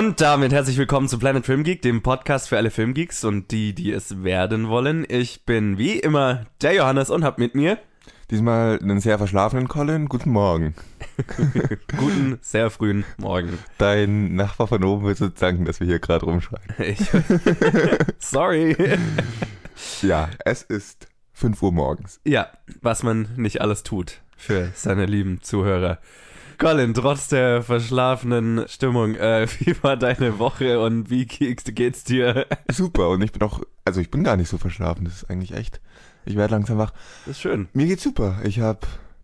Und damit herzlich willkommen zu Planet Film Geek, dem Podcast für alle Filmgeeks und die, die es werden wollen. Ich bin wie immer der Johannes und hab mit mir Diesmal einen sehr verschlafenen Colin. Guten Morgen. guten, sehr frühen Morgen. Dein Nachbar von oben wird so danken, dass wir hier gerade rumschreien. Ich, sorry. ja, es ist 5 Uhr morgens. Ja, was man nicht alles tut für seine lieben Zuhörer. Colin, trotz der verschlafenen Stimmung, äh, wie war deine Woche und wie geht's dir? Super, und ich bin auch, also ich bin gar nicht so verschlafen, das ist eigentlich echt, ich werde langsam wach. Das ist schön. Mir geht's super, ich habe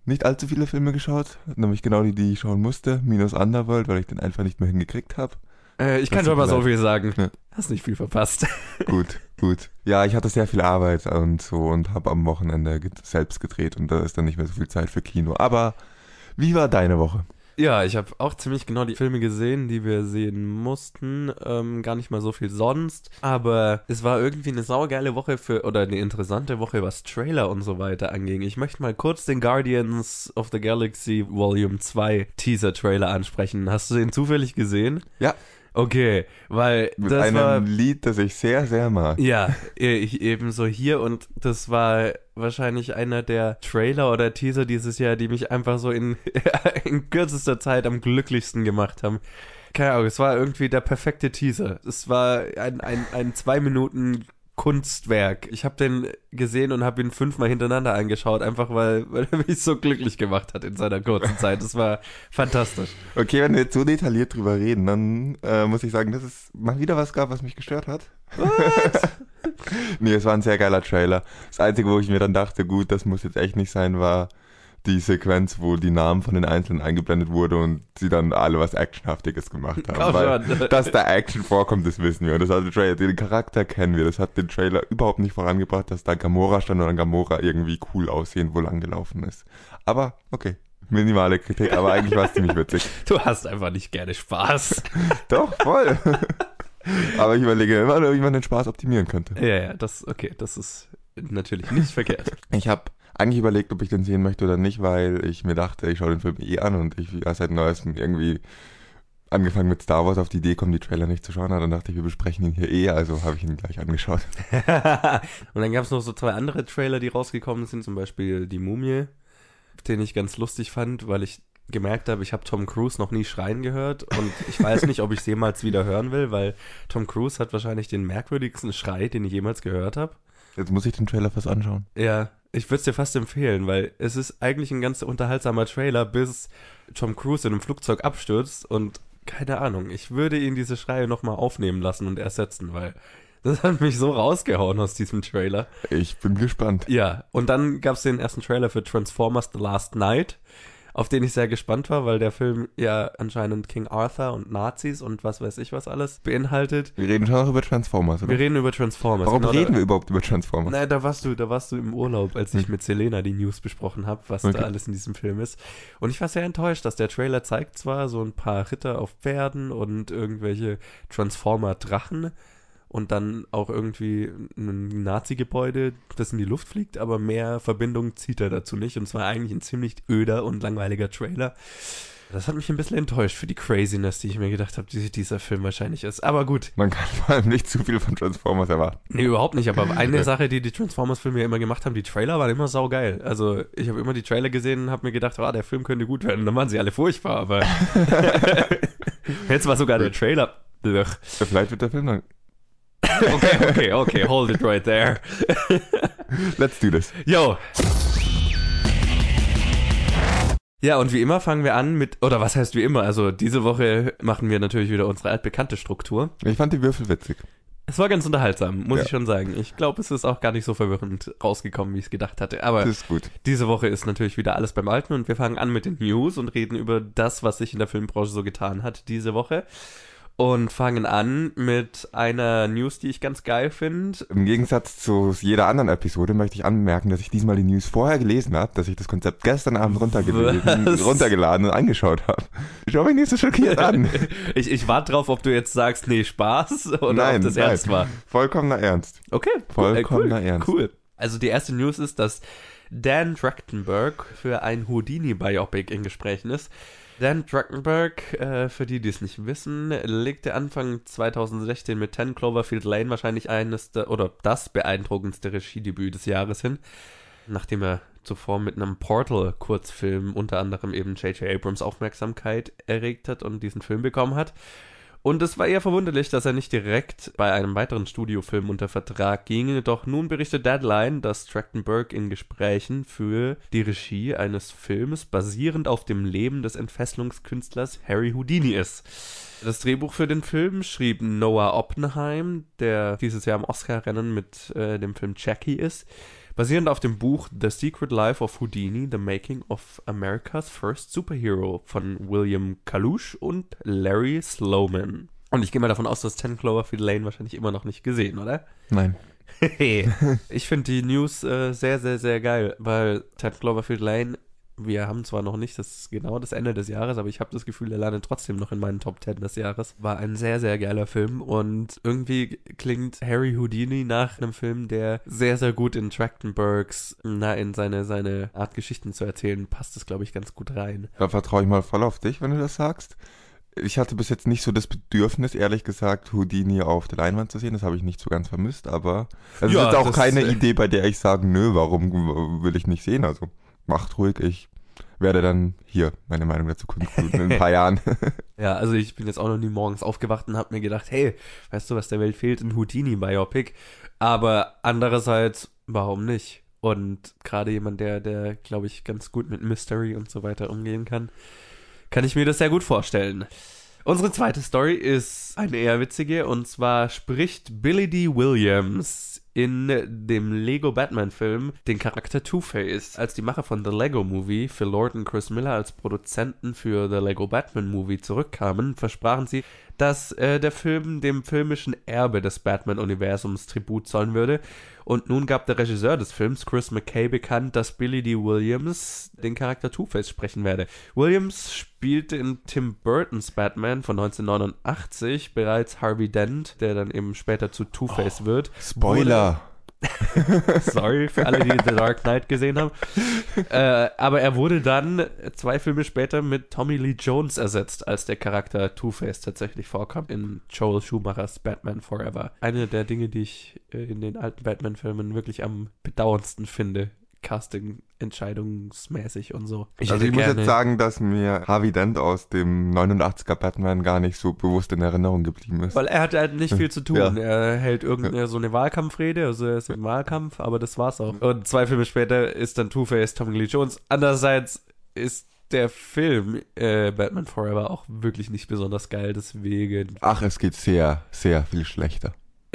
nicht allzu viele Filme geschaut, nämlich genau die, die ich schauen musste, minus Underworld, weil ich den einfach nicht mehr hingekriegt habe. Äh, ich kann schon mal so viel sagen. Ja. Hast nicht viel verpasst. Gut, gut. Ja, ich hatte sehr viel Arbeit und so und habe am Wochenende selbst gedreht und da ist dann nicht mehr so viel Zeit für Kino. Aber wie war deine Woche? Ja, ich habe auch ziemlich genau die Filme gesehen, die wir sehen mussten. Ähm, gar nicht mal so viel sonst. Aber es war irgendwie eine saugeile Woche für, oder eine interessante Woche, was Trailer und so weiter anging. Ich möchte mal kurz den Guardians of the Galaxy Volume 2 Teaser-Trailer ansprechen. Hast du den zufällig gesehen? Ja. Okay, weil Mit das einem war, Lied, das ich sehr, sehr mag. Ja, ich ebenso hier und das war wahrscheinlich einer der Trailer oder Teaser dieses Jahr, die mich einfach so in, in kürzester Zeit am glücklichsten gemacht haben. Keine Ahnung, es war irgendwie der perfekte Teaser. Es war ein, ein, ein zwei Minuten Kunstwerk. Ich habe den gesehen und habe ihn fünfmal hintereinander angeschaut, einfach weil, weil er mich so glücklich gemacht hat in seiner kurzen Zeit. Das war fantastisch. Okay, wenn wir jetzt so detailliert drüber reden, dann äh, muss ich sagen, dass es mal wieder was gab, was mich gestört hat. Nee, es war ein sehr geiler Trailer. Das Einzige, wo ich mir dann dachte, gut, das muss jetzt echt nicht sein, war die Sequenz, wo die Namen von den Einzelnen eingeblendet wurde und sie dann alle was Actionhaftiges gemacht haben. Weil, dass da Action vorkommt, das wissen wir. Und das hat den Trailer, den Charakter kennen wir. Das hat den Trailer überhaupt nicht vorangebracht, dass da Gamora stand und dann Gamora irgendwie cool aussehen, wo lang gelaufen ist. Aber, okay. Minimale Kritik, aber eigentlich war es ziemlich witzig. Du hast einfach nicht gerne Spaß. Doch, voll. aber ich überlege immer, wie man den Spaß optimieren könnte. Ja, ja, das, okay, das ist natürlich nicht verkehrt. Ich habe eigentlich überlegt, ob ich den sehen möchte oder nicht, weil ich mir dachte, ich schaue den Film eh an und ich ja, seit neuestem irgendwie angefangen mit Star Wars auf die Idee kommen, die Trailer nicht zu schauen. Dann dachte ich, wir besprechen ihn hier eh, also habe ich ihn gleich angeschaut. und dann gab es noch so zwei andere Trailer, die rausgekommen sind, zum Beispiel Die Mumie, den ich ganz lustig fand, weil ich gemerkt habe, ich habe Tom Cruise noch nie schreien gehört und ich weiß nicht, ob ich es jemals wieder hören will, weil Tom Cruise hat wahrscheinlich den merkwürdigsten Schrei, den ich jemals gehört habe. Jetzt muss ich den Trailer fast anschauen. Ja, ich würde es dir fast empfehlen, weil es ist eigentlich ein ganz unterhaltsamer Trailer, bis Tom Cruise in einem Flugzeug abstürzt und keine Ahnung, ich würde ihn diese Schreie nochmal aufnehmen lassen und ersetzen, weil das hat mich so rausgehauen aus diesem Trailer. Ich bin gespannt. Ja, und dann gab es den ersten Trailer für Transformers The Last Night auf den ich sehr gespannt war, weil der Film ja anscheinend King Arthur und Nazis und was weiß ich was alles beinhaltet. Wir reden schon noch über Transformers, oder? Wir reden über Transformers. Warum genau, reden da, wir überhaupt über Transformers? Naja, da warst du, da warst du im Urlaub, als ich hm. mit Selena die News besprochen habe, was okay. da alles in diesem Film ist. Und ich war sehr enttäuscht, dass der Trailer zeigt zwar so ein paar Ritter auf Pferden und irgendwelche Transformer-Drachen, und dann auch irgendwie ein Nazi-Gebäude, das in die Luft fliegt, aber mehr Verbindung zieht er dazu nicht. Und es war eigentlich ein ziemlich öder und langweiliger Trailer. Das hat mich ein bisschen enttäuscht für die Craziness, die ich mir gedacht habe, die dieser Film wahrscheinlich ist. Aber gut. Man kann vor allem nicht zu viel von Transformers erwarten. Nee, überhaupt nicht. Aber eine Sache, die die Transformers-Filme ja immer gemacht haben, die Trailer waren immer saugeil. Also ich habe immer die Trailer gesehen und habe mir gedacht, ah, der Film könnte gut werden. Dann waren sie alle furchtbar, aber jetzt war sogar der Trailer. Vielleicht wird der Film dann okay, okay, okay, hold it right there. Let's do this. Yo. Ja, und wie immer fangen wir an mit, oder was heißt wie immer? Also diese Woche machen wir natürlich wieder unsere altbekannte Struktur. Ich fand die Würfel witzig. Es war ganz unterhaltsam, muss ja. ich schon sagen. Ich glaube, es ist auch gar nicht so verwirrend rausgekommen, wie ich es gedacht hatte. Aber diese Woche ist natürlich wieder alles beim Alten und wir fangen an mit den News und reden über das, was sich in der Filmbranche so getan hat diese Woche und fangen an mit einer News, die ich ganz geil finde. Im Gegensatz zu jeder anderen Episode möchte ich anmerken, dass ich diesmal die News vorher gelesen habe, dass ich das Konzept gestern Abend runtergeladen und angeschaut habe. Schau mich nicht so schockiert an. ich, ich warte drauf, ob du jetzt sagst, nee, Spaß oder nein, ob das nein. ernst war. Vollkommener Ernst. Okay. Vollkommener cool, Ernst. Cool. Also die erste News ist, dass Dan Trachtenberg für ein Houdini-Biopic in Gesprächen ist. Dan Trachtenberg, äh, für die, die es nicht wissen, legte Anfang 2016 mit 10 Cloverfield Lane wahrscheinlich eines der, oder das beeindruckendste Regiedebüt des Jahres hin, nachdem er zuvor mit einem Portal-Kurzfilm unter anderem eben J.J. Abrams Aufmerksamkeit erregt hat und diesen Film bekommen hat. Und es war eher verwunderlich, dass er nicht direkt bei einem weiteren Studiofilm unter Vertrag ging. Doch nun berichtet Deadline, dass Trachtenberg in Gesprächen für die Regie eines Films basierend auf dem Leben des Entfesselungskünstlers Harry Houdini ist. Das Drehbuch für den Film schrieb Noah Oppenheim, der dieses Jahr im Oscar-Rennen mit äh, dem Film Jackie ist. Basierend auf dem Buch The Secret Life of Houdini, The Making of America's First Superhero von William Kalush und Larry Sloman. Und ich gehe mal davon aus, dass 10 Cloverfield Lane wahrscheinlich immer noch nicht gesehen, oder? Nein. ich finde die News äh, sehr, sehr, sehr geil, weil 10 Cloverfield Lane wir haben zwar noch nicht das genau das Ende des Jahres, aber ich habe das Gefühl, er landet trotzdem noch in meinen Top 10 des Jahres. War ein sehr, sehr geiler Film und irgendwie klingt Harry Houdini nach einem Film, der sehr, sehr gut in Trachtenbergs, na, in seine, seine Art Geschichten zu erzählen, passt es, glaube ich, ganz gut rein. Da vertraue ich mal voll auf dich, wenn du das sagst. Ich hatte bis jetzt nicht so das Bedürfnis, ehrlich gesagt, Houdini auf der Leinwand zu sehen. Das habe ich nicht so ganz vermisst, aber es ja, ist auch keine äh, Idee, bei der ich sage, nö, warum will ich nicht sehen? Also macht ruhig, ich werde dann hier meine Meinung dazu kundtun in ein paar Jahren. ja, also ich bin jetzt auch noch nie morgens aufgewacht und habe mir gedacht, hey, weißt du, was der Welt fehlt? Ein Houdini-Biopic. Aber andererseits, warum nicht? Und gerade jemand, der, der, glaube ich, ganz gut mit Mystery und so weiter umgehen kann, kann ich mir das sehr gut vorstellen. Unsere zweite Story ist eine eher witzige und zwar spricht Billy D. Williams in dem Lego Batman Film den Charakter Two-Face. Als die Macher von The Lego Movie, Phil Lord und Chris Miller als Produzenten für The Lego Batman Movie zurückkamen, versprachen sie, dass äh, der Film dem filmischen Erbe des Batman-Universums Tribut zollen würde. Und nun gab der Regisseur des Films, Chris McKay, bekannt, dass Billy D. Williams den Charakter Two-Face sprechen werde. Williams spielte in Tim Burtons Batman von 1989 bereits Harvey Dent, der dann eben später zu Two-Face oh, wird. Spoiler! Sorry für alle, die The Dark Knight gesehen haben. Äh, aber er wurde dann zwei Filme später mit Tommy Lee Jones ersetzt, als der Charakter Two-Face tatsächlich vorkam in Joel Schumachers Batman Forever. Eine der Dinge, die ich äh, in den alten Batman-Filmen wirklich am bedauerndsten finde, Casting entscheidungsmäßig und so. Ich also ich muss jetzt sagen, dass mir Harvey Dent aus dem 89er Batman gar nicht so bewusst in Erinnerung geblieben ist. Weil er hat halt nicht viel zu tun. Ja. Er hält irgendeine so eine Wahlkampfrede, also er ist im Wahlkampf, aber das war's auch. Und zwei Filme später ist dann Two-Face Tommy Lee Jones. Andererseits ist der Film äh, Batman Forever auch wirklich nicht besonders geil, deswegen. Ach, es geht sehr, sehr viel schlechter.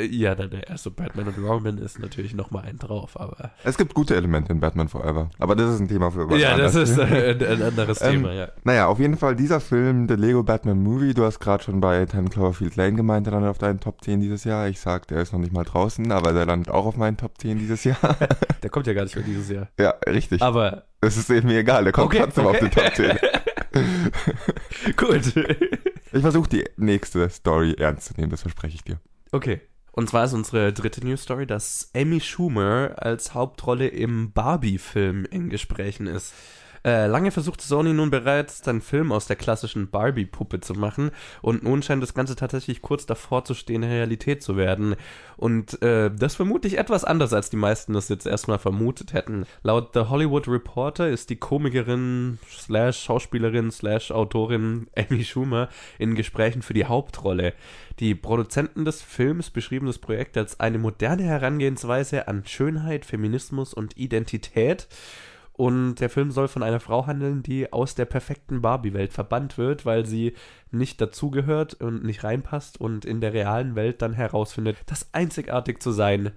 Ja, dann der erste Batman und Robin ist natürlich nochmal ein drauf, aber. Es gibt gute Elemente in Batman Forever. Aber das ist ein Thema für Ja, das ist äh, ein anderes ähm, Thema, ja. Naja, auf jeden Fall dieser Film, der Lego Batman Movie, du hast gerade schon bei 10 Cloverfield Lane gemeint, der landet auf deinen Top 10 dieses Jahr. Ich sag, der ist noch nicht mal draußen, aber der landet auch auf meinen Top 10 dieses Jahr. der kommt ja gar nicht mehr dieses Jahr. Ja, richtig. Aber. Es ist eben mir egal, der kommt okay, trotzdem okay. auf den Top 10. Gut. Ich versuche die nächste Story ernst zu nehmen, das verspreche ich dir. Okay. Und zwar ist unsere dritte News Story, dass Amy Schumer als Hauptrolle im Barbie-Film in Gesprächen ist. Äh, lange versuchte Sony nun bereits, einen Film aus der klassischen Barbie-Puppe zu machen und nun scheint das Ganze tatsächlich kurz davor zu stehen, Realität zu werden. Und äh, das vermute ich etwas anders, als die meisten das jetzt erstmal vermutet hätten. Laut The Hollywood Reporter ist die Komikerin slash Schauspielerin slash Autorin Amy Schumer in Gesprächen für die Hauptrolle. Die Produzenten des Films beschrieben das Projekt als eine moderne Herangehensweise an Schönheit, Feminismus und Identität und der Film soll von einer Frau handeln, die aus der perfekten Barbie-Welt verbannt wird, weil sie nicht dazugehört und nicht reinpasst und in der realen Welt dann herausfindet, dass einzigartig zu sein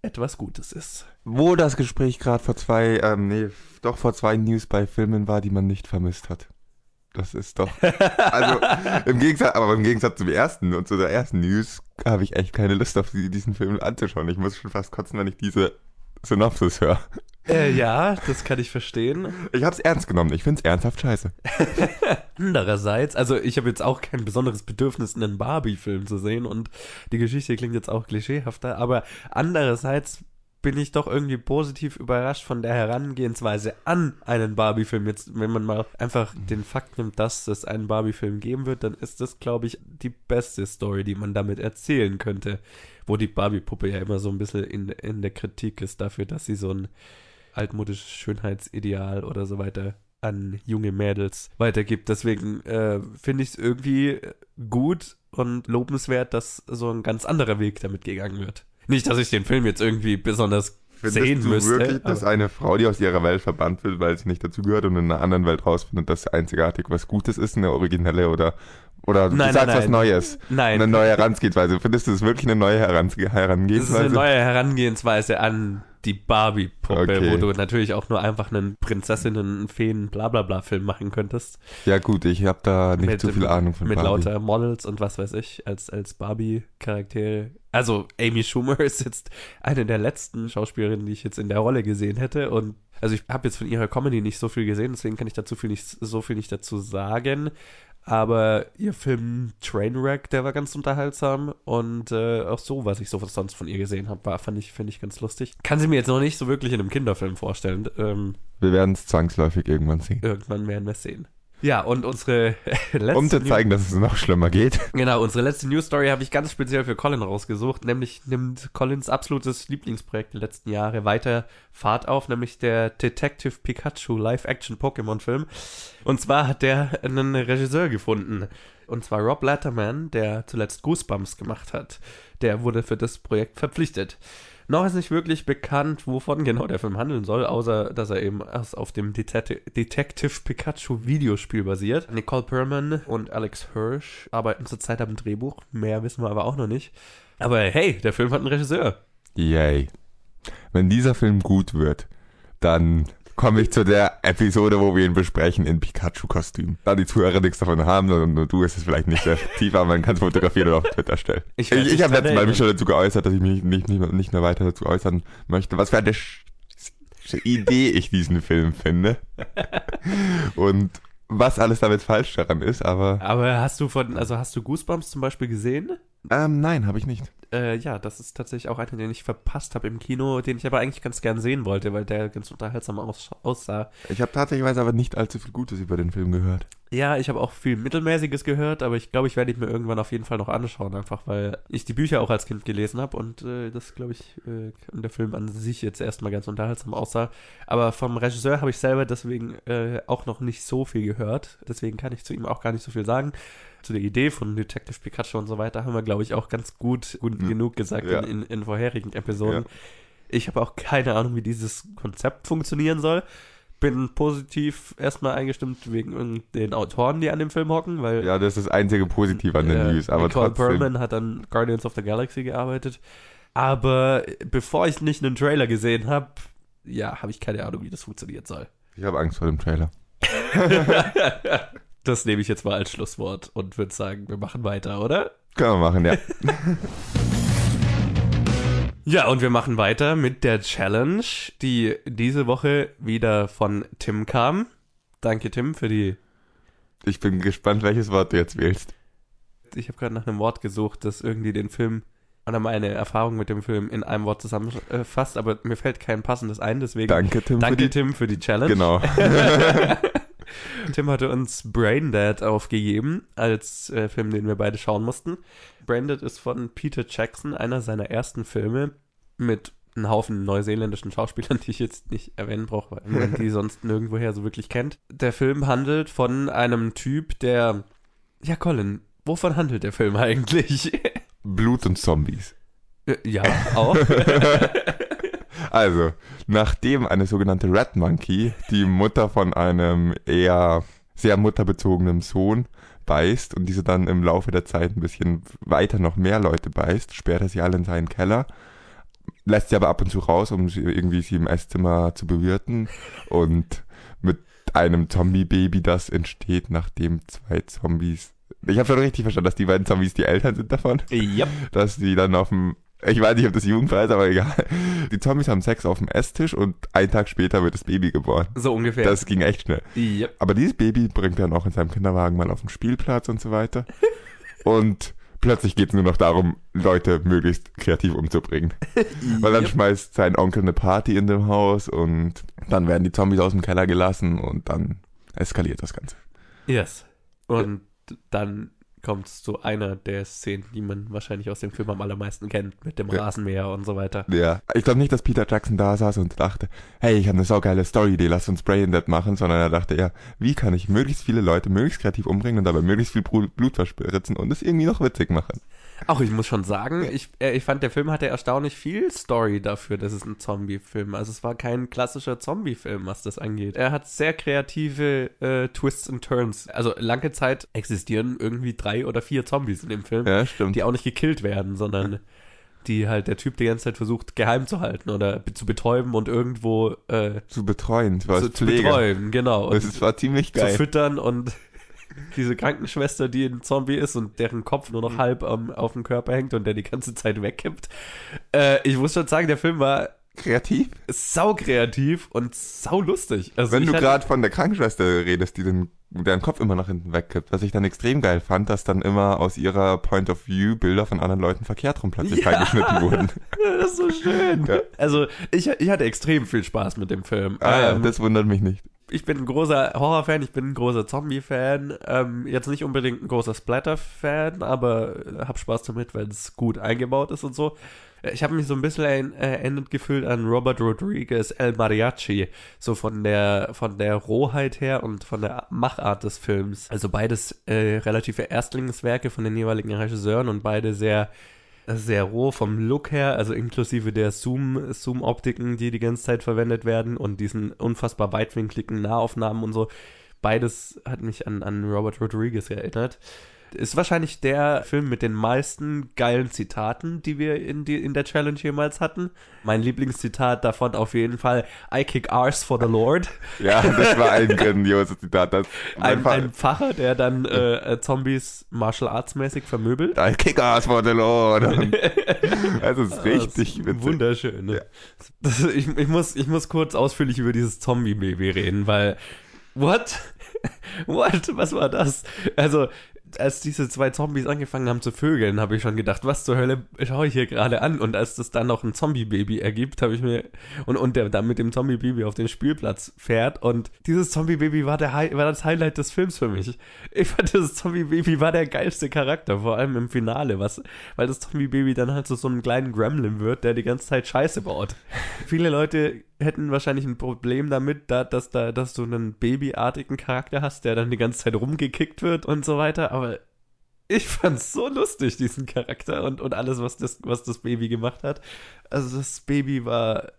etwas Gutes ist. Wo das Gespräch gerade vor zwei, ähm, nee, doch vor zwei News bei Filmen war, die man nicht vermisst hat. Das ist doch. Also im Gegensatz, aber im Gegensatz zum ersten und zu der ersten News habe ich echt keine Lust auf diesen Film anzuschauen. Ich muss schon fast kotzen, wenn ich diese Synopsis höre. Äh, ja, das kann ich verstehen. Ich hab's ernst genommen. Ich find's ernsthaft scheiße. Andererseits, also ich habe jetzt auch kein besonderes Bedürfnis, einen Barbie-Film zu sehen und die Geschichte klingt jetzt auch klischeehafter, aber andererseits bin ich doch irgendwie positiv überrascht von der Herangehensweise an einen Barbie-Film. Jetzt, wenn man mal einfach den Fakt nimmt, dass es einen Barbie-Film geben wird, dann ist das, glaube ich, die beste Story, die man damit erzählen könnte. Wo die Barbie-Puppe ja immer so ein bisschen in, in der Kritik ist dafür, dass sie so ein altmodisches Schönheitsideal oder so weiter an junge Mädels weitergibt. Deswegen äh, finde ich es irgendwie gut und lobenswert, dass so ein ganz anderer Weg damit gegangen wird. Nicht, dass ich den Film jetzt irgendwie besonders Findest sehen du müsste. wirklich, dass eine Frau, die aus ihrer Welt verbannt wird, weil sie nicht dazugehört und in einer anderen Welt rausfindet, dass einzigartig was Gutes ist, eine originelle oder oder nein, du sagst nein, was Neues. Nein. Eine neue Herangehensweise. Findest du das wirklich eine neue Herangehensweise? Das ist eine neue Herangehensweise an die Barbie-Puppe, okay. wo du natürlich auch nur einfach einen Prinzessinnen, Feen, bla bla bla Film machen könntest. Ja gut, ich habe da nicht mit, so viel Ahnung von mit Barbie. Mit lauter Models und was weiß ich, als, als Barbie-Charaktere. Also Amy Schumer ist jetzt eine der letzten Schauspielerinnen, die ich jetzt in der Rolle gesehen hätte und also ich habe jetzt von ihrer Comedy nicht so viel gesehen, deswegen kann ich dazu viel nicht, so viel nicht dazu sagen. Aber ihr Film Trainwreck, der war ganz unterhaltsam. Und äh, auch so, was ich so sonst von ihr gesehen habe, war, fand ich, finde ich ganz lustig. Kann sie mir jetzt noch nicht so wirklich in einem Kinderfilm vorstellen. Ähm, wir werden es zwangsläufig irgendwann sehen. Irgendwann werden wir es sehen. Ja, und unsere letzte. Um zu zeigen, dass es noch schlimmer geht. Genau, unsere letzte News Story habe ich ganz speziell für Colin rausgesucht. Nämlich nimmt Collins absolutes Lieblingsprojekt der letzten Jahre weiter Fahrt auf, nämlich der Detective Pikachu Live-Action-Pokémon-Film. Und zwar hat der einen Regisseur gefunden. Und zwar Rob Letterman, der zuletzt Goosebumps gemacht hat. Der wurde für das Projekt verpflichtet. Noch ist nicht wirklich bekannt, wovon genau der Film handeln soll, außer dass er eben erst auf dem Det Detective Pikachu Videospiel basiert. Nicole Perlman und Alex Hirsch arbeiten zurzeit am Drehbuch. Mehr wissen wir aber auch noch nicht. Aber hey, der Film hat einen Regisseur. Yay. Wenn dieser Film gut wird, dann komme ich zu der Episode, wo wir ihn besprechen in Pikachu-Kostüm. Da die Zuhörer nichts davon haben, sondern nur du ist es vielleicht nicht sehr tief, aber man kann es fotografieren und auf Twitter stellen. Ich, ich, ich habe letztes Mal mich schon dazu geäußert, dass ich mich nicht, nicht, nicht mehr weiter dazu äußern möchte. Was für eine Idee ich diesen Film finde. und was alles damit falsch daran ist, aber. Aber hast du von, also hast du Goosebumps zum Beispiel gesehen? Ähm, nein, habe ich nicht. Äh, ja, das ist tatsächlich auch einer, den ich verpasst habe im Kino, den ich aber eigentlich ganz gern sehen wollte, weil der ganz unterhaltsam aus aussah. Ich habe tatsächlich aber nicht allzu viel Gutes über den Film gehört. Ja, ich habe auch viel Mittelmäßiges gehört, aber ich glaube, ich werde ihn mir irgendwann auf jeden Fall noch anschauen, einfach weil ich die Bücher auch als Kind gelesen habe und äh, das, glaube ich, äh, der Film an sich jetzt erstmal ganz unterhaltsam aussah. Aber vom Regisseur habe ich selber deswegen äh, auch noch nicht so viel gehört, deswegen kann ich zu ihm auch gar nicht so viel sagen zu der Idee von Detective Pikachu und so weiter haben wir, glaube ich, auch ganz gut, gut hm. genug gesagt ja. in, in, vorherigen Episoden. Ja. Ich habe auch keine Ahnung, wie dieses Konzept funktionieren soll. Bin positiv erstmal eingestimmt wegen den Autoren, die an dem Film hocken, weil. Ja, das ist das einzige Positive an den News. Aber Nicole trotzdem. Perlman hat an Guardians of the Galaxy gearbeitet. Aber bevor ich nicht einen Trailer gesehen habe, ja, habe ich keine Ahnung, wie das funktionieren soll. Ich habe Angst vor dem Trailer. Das nehme ich jetzt mal als Schlusswort und würde sagen, wir machen weiter, oder? Können wir machen, ja. ja, und wir machen weiter mit der Challenge, die diese Woche wieder von Tim kam. Danke, Tim, für die. Ich bin gespannt, welches Wort du jetzt wählst. Ich habe gerade nach einem Wort gesucht, das irgendwie den Film oder meine Erfahrung mit dem Film in einem Wort zusammenfasst, aber mir fällt kein passendes ein, deswegen. Danke, Tim. Danke, für die, Tim, für die Challenge. Genau. Tim hatte uns Braindead aufgegeben als äh, Film, den wir beide schauen mussten. Braindead ist von Peter Jackson, einer seiner ersten Filme mit einem Haufen neuseeländischen Schauspielern, die ich jetzt nicht erwähnen brauche, weil man die sonst nirgendwoher so wirklich kennt. Der Film handelt von einem Typ, der... Ja, Colin, wovon handelt der Film eigentlich? Blut und Zombies. Äh, ja, auch. Also, nachdem eine sogenannte Red Monkey die Mutter von einem eher sehr mutterbezogenen Sohn beißt und diese dann im Laufe der Zeit ein bisschen weiter noch mehr Leute beißt, sperrt er sie alle in seinen Keller, lässt sie aber ab und zu raus, um sie irgendwie sie im Esszimmer zu bewirten und mit einem Zombie-Baby, das entsteht, nachdem zwei Zombies ich habe schon richtig verstanden, dass die beiden Zombies die Eltern sind davon. Ja. Dass die dann auf dem ich weiß nicht, ob das jugendfrei ist, aber egal. Die Zombies haben Sex auf dem Esstisch und einen Tag später wird das Baby geboren. So ungefähr. Das ging echt schnell. Yep. Aber dieses Baby bringt er dann auch in seinem Kinderwagen mal auf den Spielplatz und so weiter. und plötzlich geht es nur noch darum, Leute möglichst kreativ umzubringen. Weil dann schmeißt sein Onkel eine Party in dem Haus und dann werden die Zombies aus dem Keller gelassen und dann eskaliert das Ganze. Yes. Und dann kommt zu einer der Szenen, die man wahrscheinlich aus dem Film am allermeisten kennt, mit dem Ja. Rasenmäher und so weiter. Ja. Ich glaube nicht, dass Peter Jackson da saß und dachte, hey, ich habe eine saugeile Story-Idee, lass uns Brain Dead machen, sondern er dachte ja, wie kann ich möglichst viele Leute möglichst kreativ umbringen und dabei möglichst viel Blut verspritzen und es irgendwie noch witzig machen. Auch ich muss schon sagen, ich, äh, ich fand, der Film hatte erstaunlich viel Story dafür, dass es ein Zombie-Film Also es war kein klassischer Zombie-Film, was das angeht. Er hat sehr kreative äh, Twists und Turns. Also lange Zeit existieren irgendwie drei oder vier Zombies in dem Film, Ja, stimmt. die auch nicht gekillt werden, sondern die halt der Typ die ganze Zeit versucht geheim zu halten oder zu betäuben und irgendwo äh, zu betreuen, zu, zu betreuen, genau. Und Das ist, war ziemlich zu geil. füttern und diese Krankenschwester, die ein Zombie ist und deren Kopf nur Mhm. noch halb am, auf dem Körper hängt und der die ganze Zeit wegkippt. Äh, ich muss schon sagen, der Film war Kreativ? sau kreativ und sau lustig. Also Wenn du gerade von der Krankenschwester redest, die den, deren Kopf immer nach hinten wegkippt, was ich dann extrem geil fand, dass dann immer aus ihrer Point of View Bilder von anderen Leuten verkehrt rum plötzlich Ja. reingeschnitten wurden. das ist so schön. Ja. Also ich, ich hatte extrem viel Spaß mit dem Film. Ah Ähm, das wundert mich nicht. Ich bin ein großer Horror-Fan, ich bin ein großer Zombie-Fan. Ähm, jetzt nicht unbedingt ein großer Splatter-Fan, aber äh, hab Spaß damit, weil es gut eingebaut ist und so. Äh, Ich habe mich so ein bisschen ein- äh, erinnert gefühlt an Robert Rodriguez El Mariachi, so von der von der Rohheit her und von der Machart des Films. Also beides äh, relative Erstlingswerke von den jeweiligen Regisseuren und beide sehr sehr roh vom Look her, also inklusive der Zoom, Zoom-Optiken, die die ganze Zeit verwendet werden und diesen unfassbar weitwinkligen Nahaufnahmen und so. Beides hat mich an, an Robert Rodriguez erinnert. Ist wahrscheinlich der Film mit den meisten geilen Zitaten, die wir in, die, in der Challenge jemals hatten. Mein Lieblingszitat davon auf jeden Fall: I kick arse for the Lord. Ja, das war ein grandioses Zitat. Das Ein, Fa- ein Pfarrer, der dann äh, äh, Zombies martial arts mäßig vermöbelt. I kick ass for the Lord. Das ist Das richtig ist witzig. Wunderschön. Ne? Ja. Das, ich, ich, muss, ich muss kurz ausführlich über dieses Zombie-Baby reden, weil. What? What? Was war das? Also, als diese zwei Zombies angefangen haben zu vögeln, habe ich schon gedacht, was zur Hölle schaue ich hier gerade an? Und als das dann noch ein Zombie-Baby ergibt, habe ich mir. Und, und der dann mit dem Zombie-Baby auf den Spielplatz fährt. Und dieses Zombie-Baby war, war das Highlight des Films für mich. Ich fand, das Zombie-Baby war der geilste Charakter, vor allem im Finale, was, weil das Zombie-Baby dann halt so, so einen kleinen Gremlin wird, der die ganze Zeit Scheiße baut. Viele Leute hätten wahrscheinlich ein Problem damit, da, dass, da, dass du einen babyartigen Charakter hast, der dann die ganze Zeit rumgekickt wird und so weiter, aber ich fand's so lustig, diesen Charakter und, und alles, was das, was das Baby gemacht hat. Also das Baby war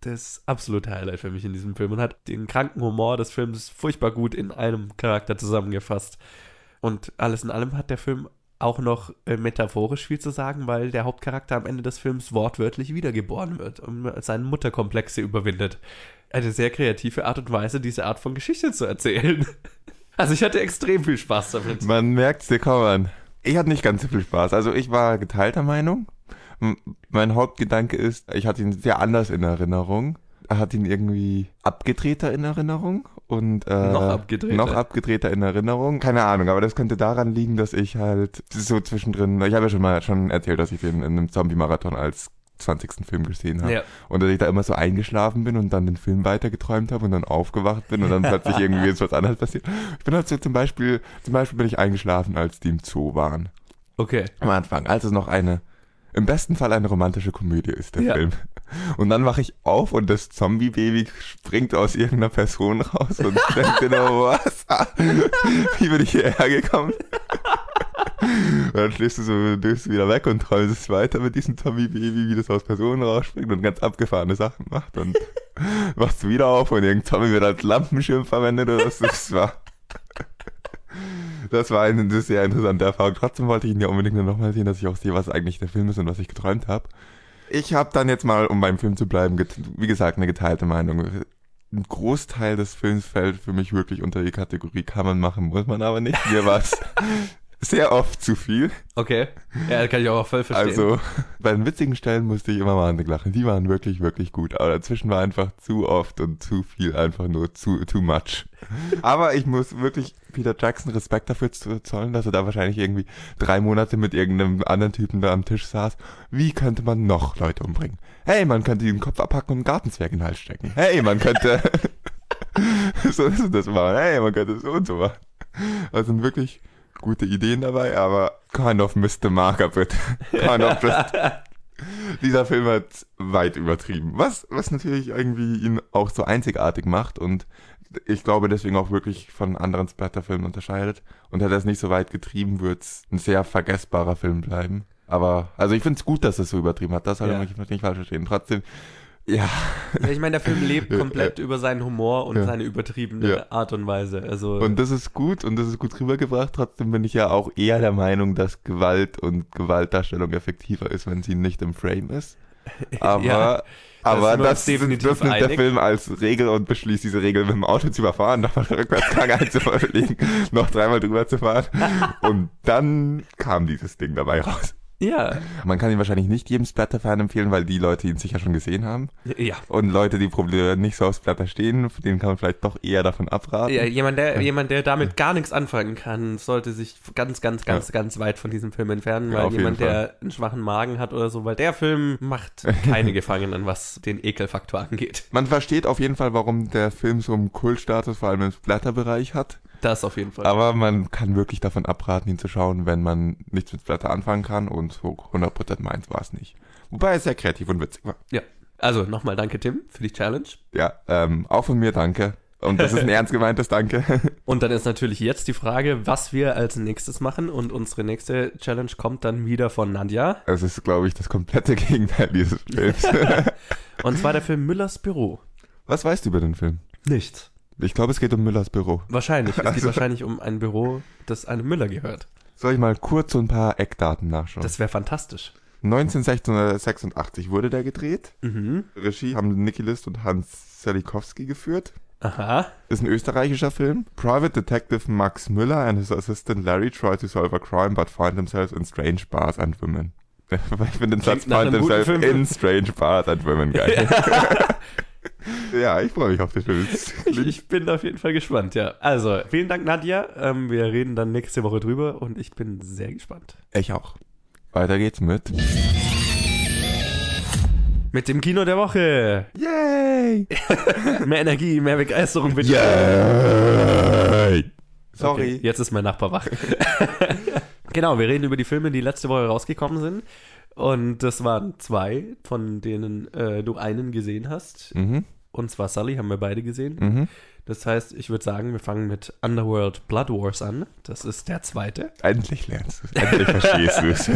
das absolute Highlight für mich in diesem Film und hat den kranken Humor des Films furchtbar gut in einem Charakter zusammengefasst. Und alles in allem hat der Film auch noch äh, metaphorisch viel zu sagen, weil der Hauptcharakter am Ende des Films wortwörtlich wiedergeboren wird und seine Mutterkomplexe überwindet. Eine sehr kreative Art und Weise, diese Art von Geschichte zu erzählen. Also ich hatte extrem viel Spaß damit. Man merkt's dir kaum an. Ich hatte nicht ganz so viel Spaß. Also ich war geteilter Meinung. Mein Hauptgedanke ist, ich hatte ihn sehr anders in Erinnerung. Er hat ihn irgendwie abgedrehter in Erinnerung und äh, Noch abgedrehter. noch abgedrehter in Erinnerung. Keine Ahnung, aber das könnte daran liegen, dass ich halt so zwischendrin, ich habe ja schon mal schon erzählt, dass ich den in einem Zombie-Marathon als 20. Film gesehen habe. Ja. Und dass ich da immer so eingeschlafen bin und dann den Film weitergeträumt habe und dann aufgewacht bin und dann plötzlich irgendwie ist was anderes passiert. Ich bin halt so zum Beispiel, zum Beispiel bin ich eingeschlafen, als die im Zoo waren. Okay. Am Anfang, als es noch eine, im besten Fall eine romantische Komödie ist, der Ja. Film. Und dann wache ich auf und das Zombie-Baby springt aus irgendeiner Person raus und denkt nur, was? Wie bin ich hierher gekommen? Und dann schläfst du so, döst wieder weg und träumst weiter mit diesem Zombie-Baby, wie das aus Personen rausspringt und ganz abgefahrene Sachen macht. Und wachst du wieder auf und irgendein Zombie wird als Lampenschirm verwendet oder was das war. Das war eine sehr interessante Erfahrung. Trotzdem wollte ich ihn ja unbedingt nur nochmal sehen, dass ich auch sehe, was eigentlich der Film ist und was ich geträumt habe. Ich habe dann jetzt mal, um beim Film zu bleiben, wie gesagt, eine geteilte Meinung. Ein Großteil des Films fällt für mich wirklich unter die Kategorie kann man machen, muss man aber nicht. Mir war's sehr oft zu viel. Okay. Ja, kann ich auch voll verstehen. Also, bei den witzigen Stellen musste ich immer wahnsinnig lachen. Die waren wirklich, wirklich gut. Aber dazwischen war einfach zu oft und zu viel, einfach nur zu, too much. Aber ich muss wirklich Peter Jackson Respekt dafür zollen, dass er da wahrscheinlich irgendwie drei Monate mit irgendeinem anderen Typen da am Tisch saß. Wie könnte man noch Leute umbringen? Hey, man könnte den Kopf abpacken und einen Gartenzwerg in den Hals stecken. Hey, man könnte so ist das machen. Hey, man könnte so und so machen. Also wirklich gute Ideen dabei, aber kind of Mr. Marker, bitte. Kind of just. Dieser Film hat weit übertrieben. Was, was natürlich irgendwie ihn auch so einzigartig macht und ich glaube deswegen auch wirklich von anderen Splatterfilmen unterscheidet. Und hätte er es nicht so weit getrieben, würde es ein sehr vergessbarer Film bleiben. Aber, also ich finde es gut, dass es so übertrieben hat. Das soll ja. ich nicht falsch verstehen. Trotzdem, ja. ja. Ich meine, der Film lebt komplett ja. über seinen Humor und ja. seine übertriebene Art und Weise. Also und das ist gut und das ist gut rübergebracht. Trotzdem bin ich ja auch eher der Meinung, dass Gewalt und Gewaltdarstellung effektiver ist, wenn sie nicht im Frame ist. Aber, aber das, das, das nimmt der Film als Regel und beschließt diese Regel mit dem Auto zu überfahren, nochmal den Rückwärtsgang einzuverlegen, noch dreimal drüber zu fahren. und dann kam dieses Ding dabei raus. Ja. Man kann ihn wahrscheinlich nicht jedem Splatter-Fan empfehlen, weil die Leute ihn sicher schon gesehen haben. Ja. Und Leute, die Probleme nicht so auf Splatter stehen, denen kann man vielleicht doch eher davon abraten. Ja, jemand, der, jemand, der damit gar nichts anfangen kann, sollte sich ganz, ganz, ganz, ja. ganz weit von diesem Film entfernen, weil ja, jemand, der einen schwachen Magen hat oder so, weil der Film macht keine Gefangenen, was den Ekelfaktor angeht. Man versteht auf jeden Fall, warum der Film so einen Kultstatus vor allem im Splatter-Bereich hat. Das auf jeden Fall. Aber man kann wirklich davon abraten, ihn zu schauen, wenn man nichts mit Splatter anfangen kann und so 100% meins war es nicht. Wobei es sehr kreativ und witzig war. Ja. Also nochmal danke, Tim, für die Challenge. Ja, ähm, auch von mir danke. Und das ist ein ernst gemeintes Danke. Und dann ist natürlich jetzt die Frage, was wir als nächstes machen. Und unsere nächste Challenge kommt dann wieder von Nadja. Es ist, glaube ich, das komplette Gegenteil dieses Films. und zwar der Film Müllers Büro. Was weißt du über den Film? Nichts. Ich glaube, es geht um Müllers Büro. Wahrscheinlich. Es geht also, wahrscheinlich um ein Büro, das einem Müller gehört. Soll ich mal kurz so ein paar Eckdaten nachschauen? Das wäre fantastisch. 1986 wurde der gedreht. Mhm. Regie haben Nicky List und Hans Selikowski geführt. Aha. Ist ein österreichischer Film. Private Detective Max Müller and his assistant Larry try to solve a crime but find themselves in strange bars and women. ich finde den Satz find themselves in strange bars and women geil. Ja, ich freue mich auf den Film. Ich, ich, bin auf jeden Fall gespannt, ja. Also, vielen Dank, Nadja. Ähm, wir reden dann nächste Woche drüber und ich bin sehr gespannt. Ich auch. Weiter geht's mit. Mit dem Kino der Woche. Yay! mehr Energie, mehr Begeisterung bitte. Yay! Sorry. Okay, jetzt ist mein Nachbar wach. genau, wir reden über die Filme, die letzte Woche rausgekommen sind. Und das waren zwei, von denen äh, du einen gesehen hast. Mhm. Und zwar Sully haben wir beide gesehen. Mhm. Das heißt, ich würde sagen, wir fangen mit Underworld Blood Wars an. Das ist der zweite. Endlich lernst du es. Endlich verstehst du es.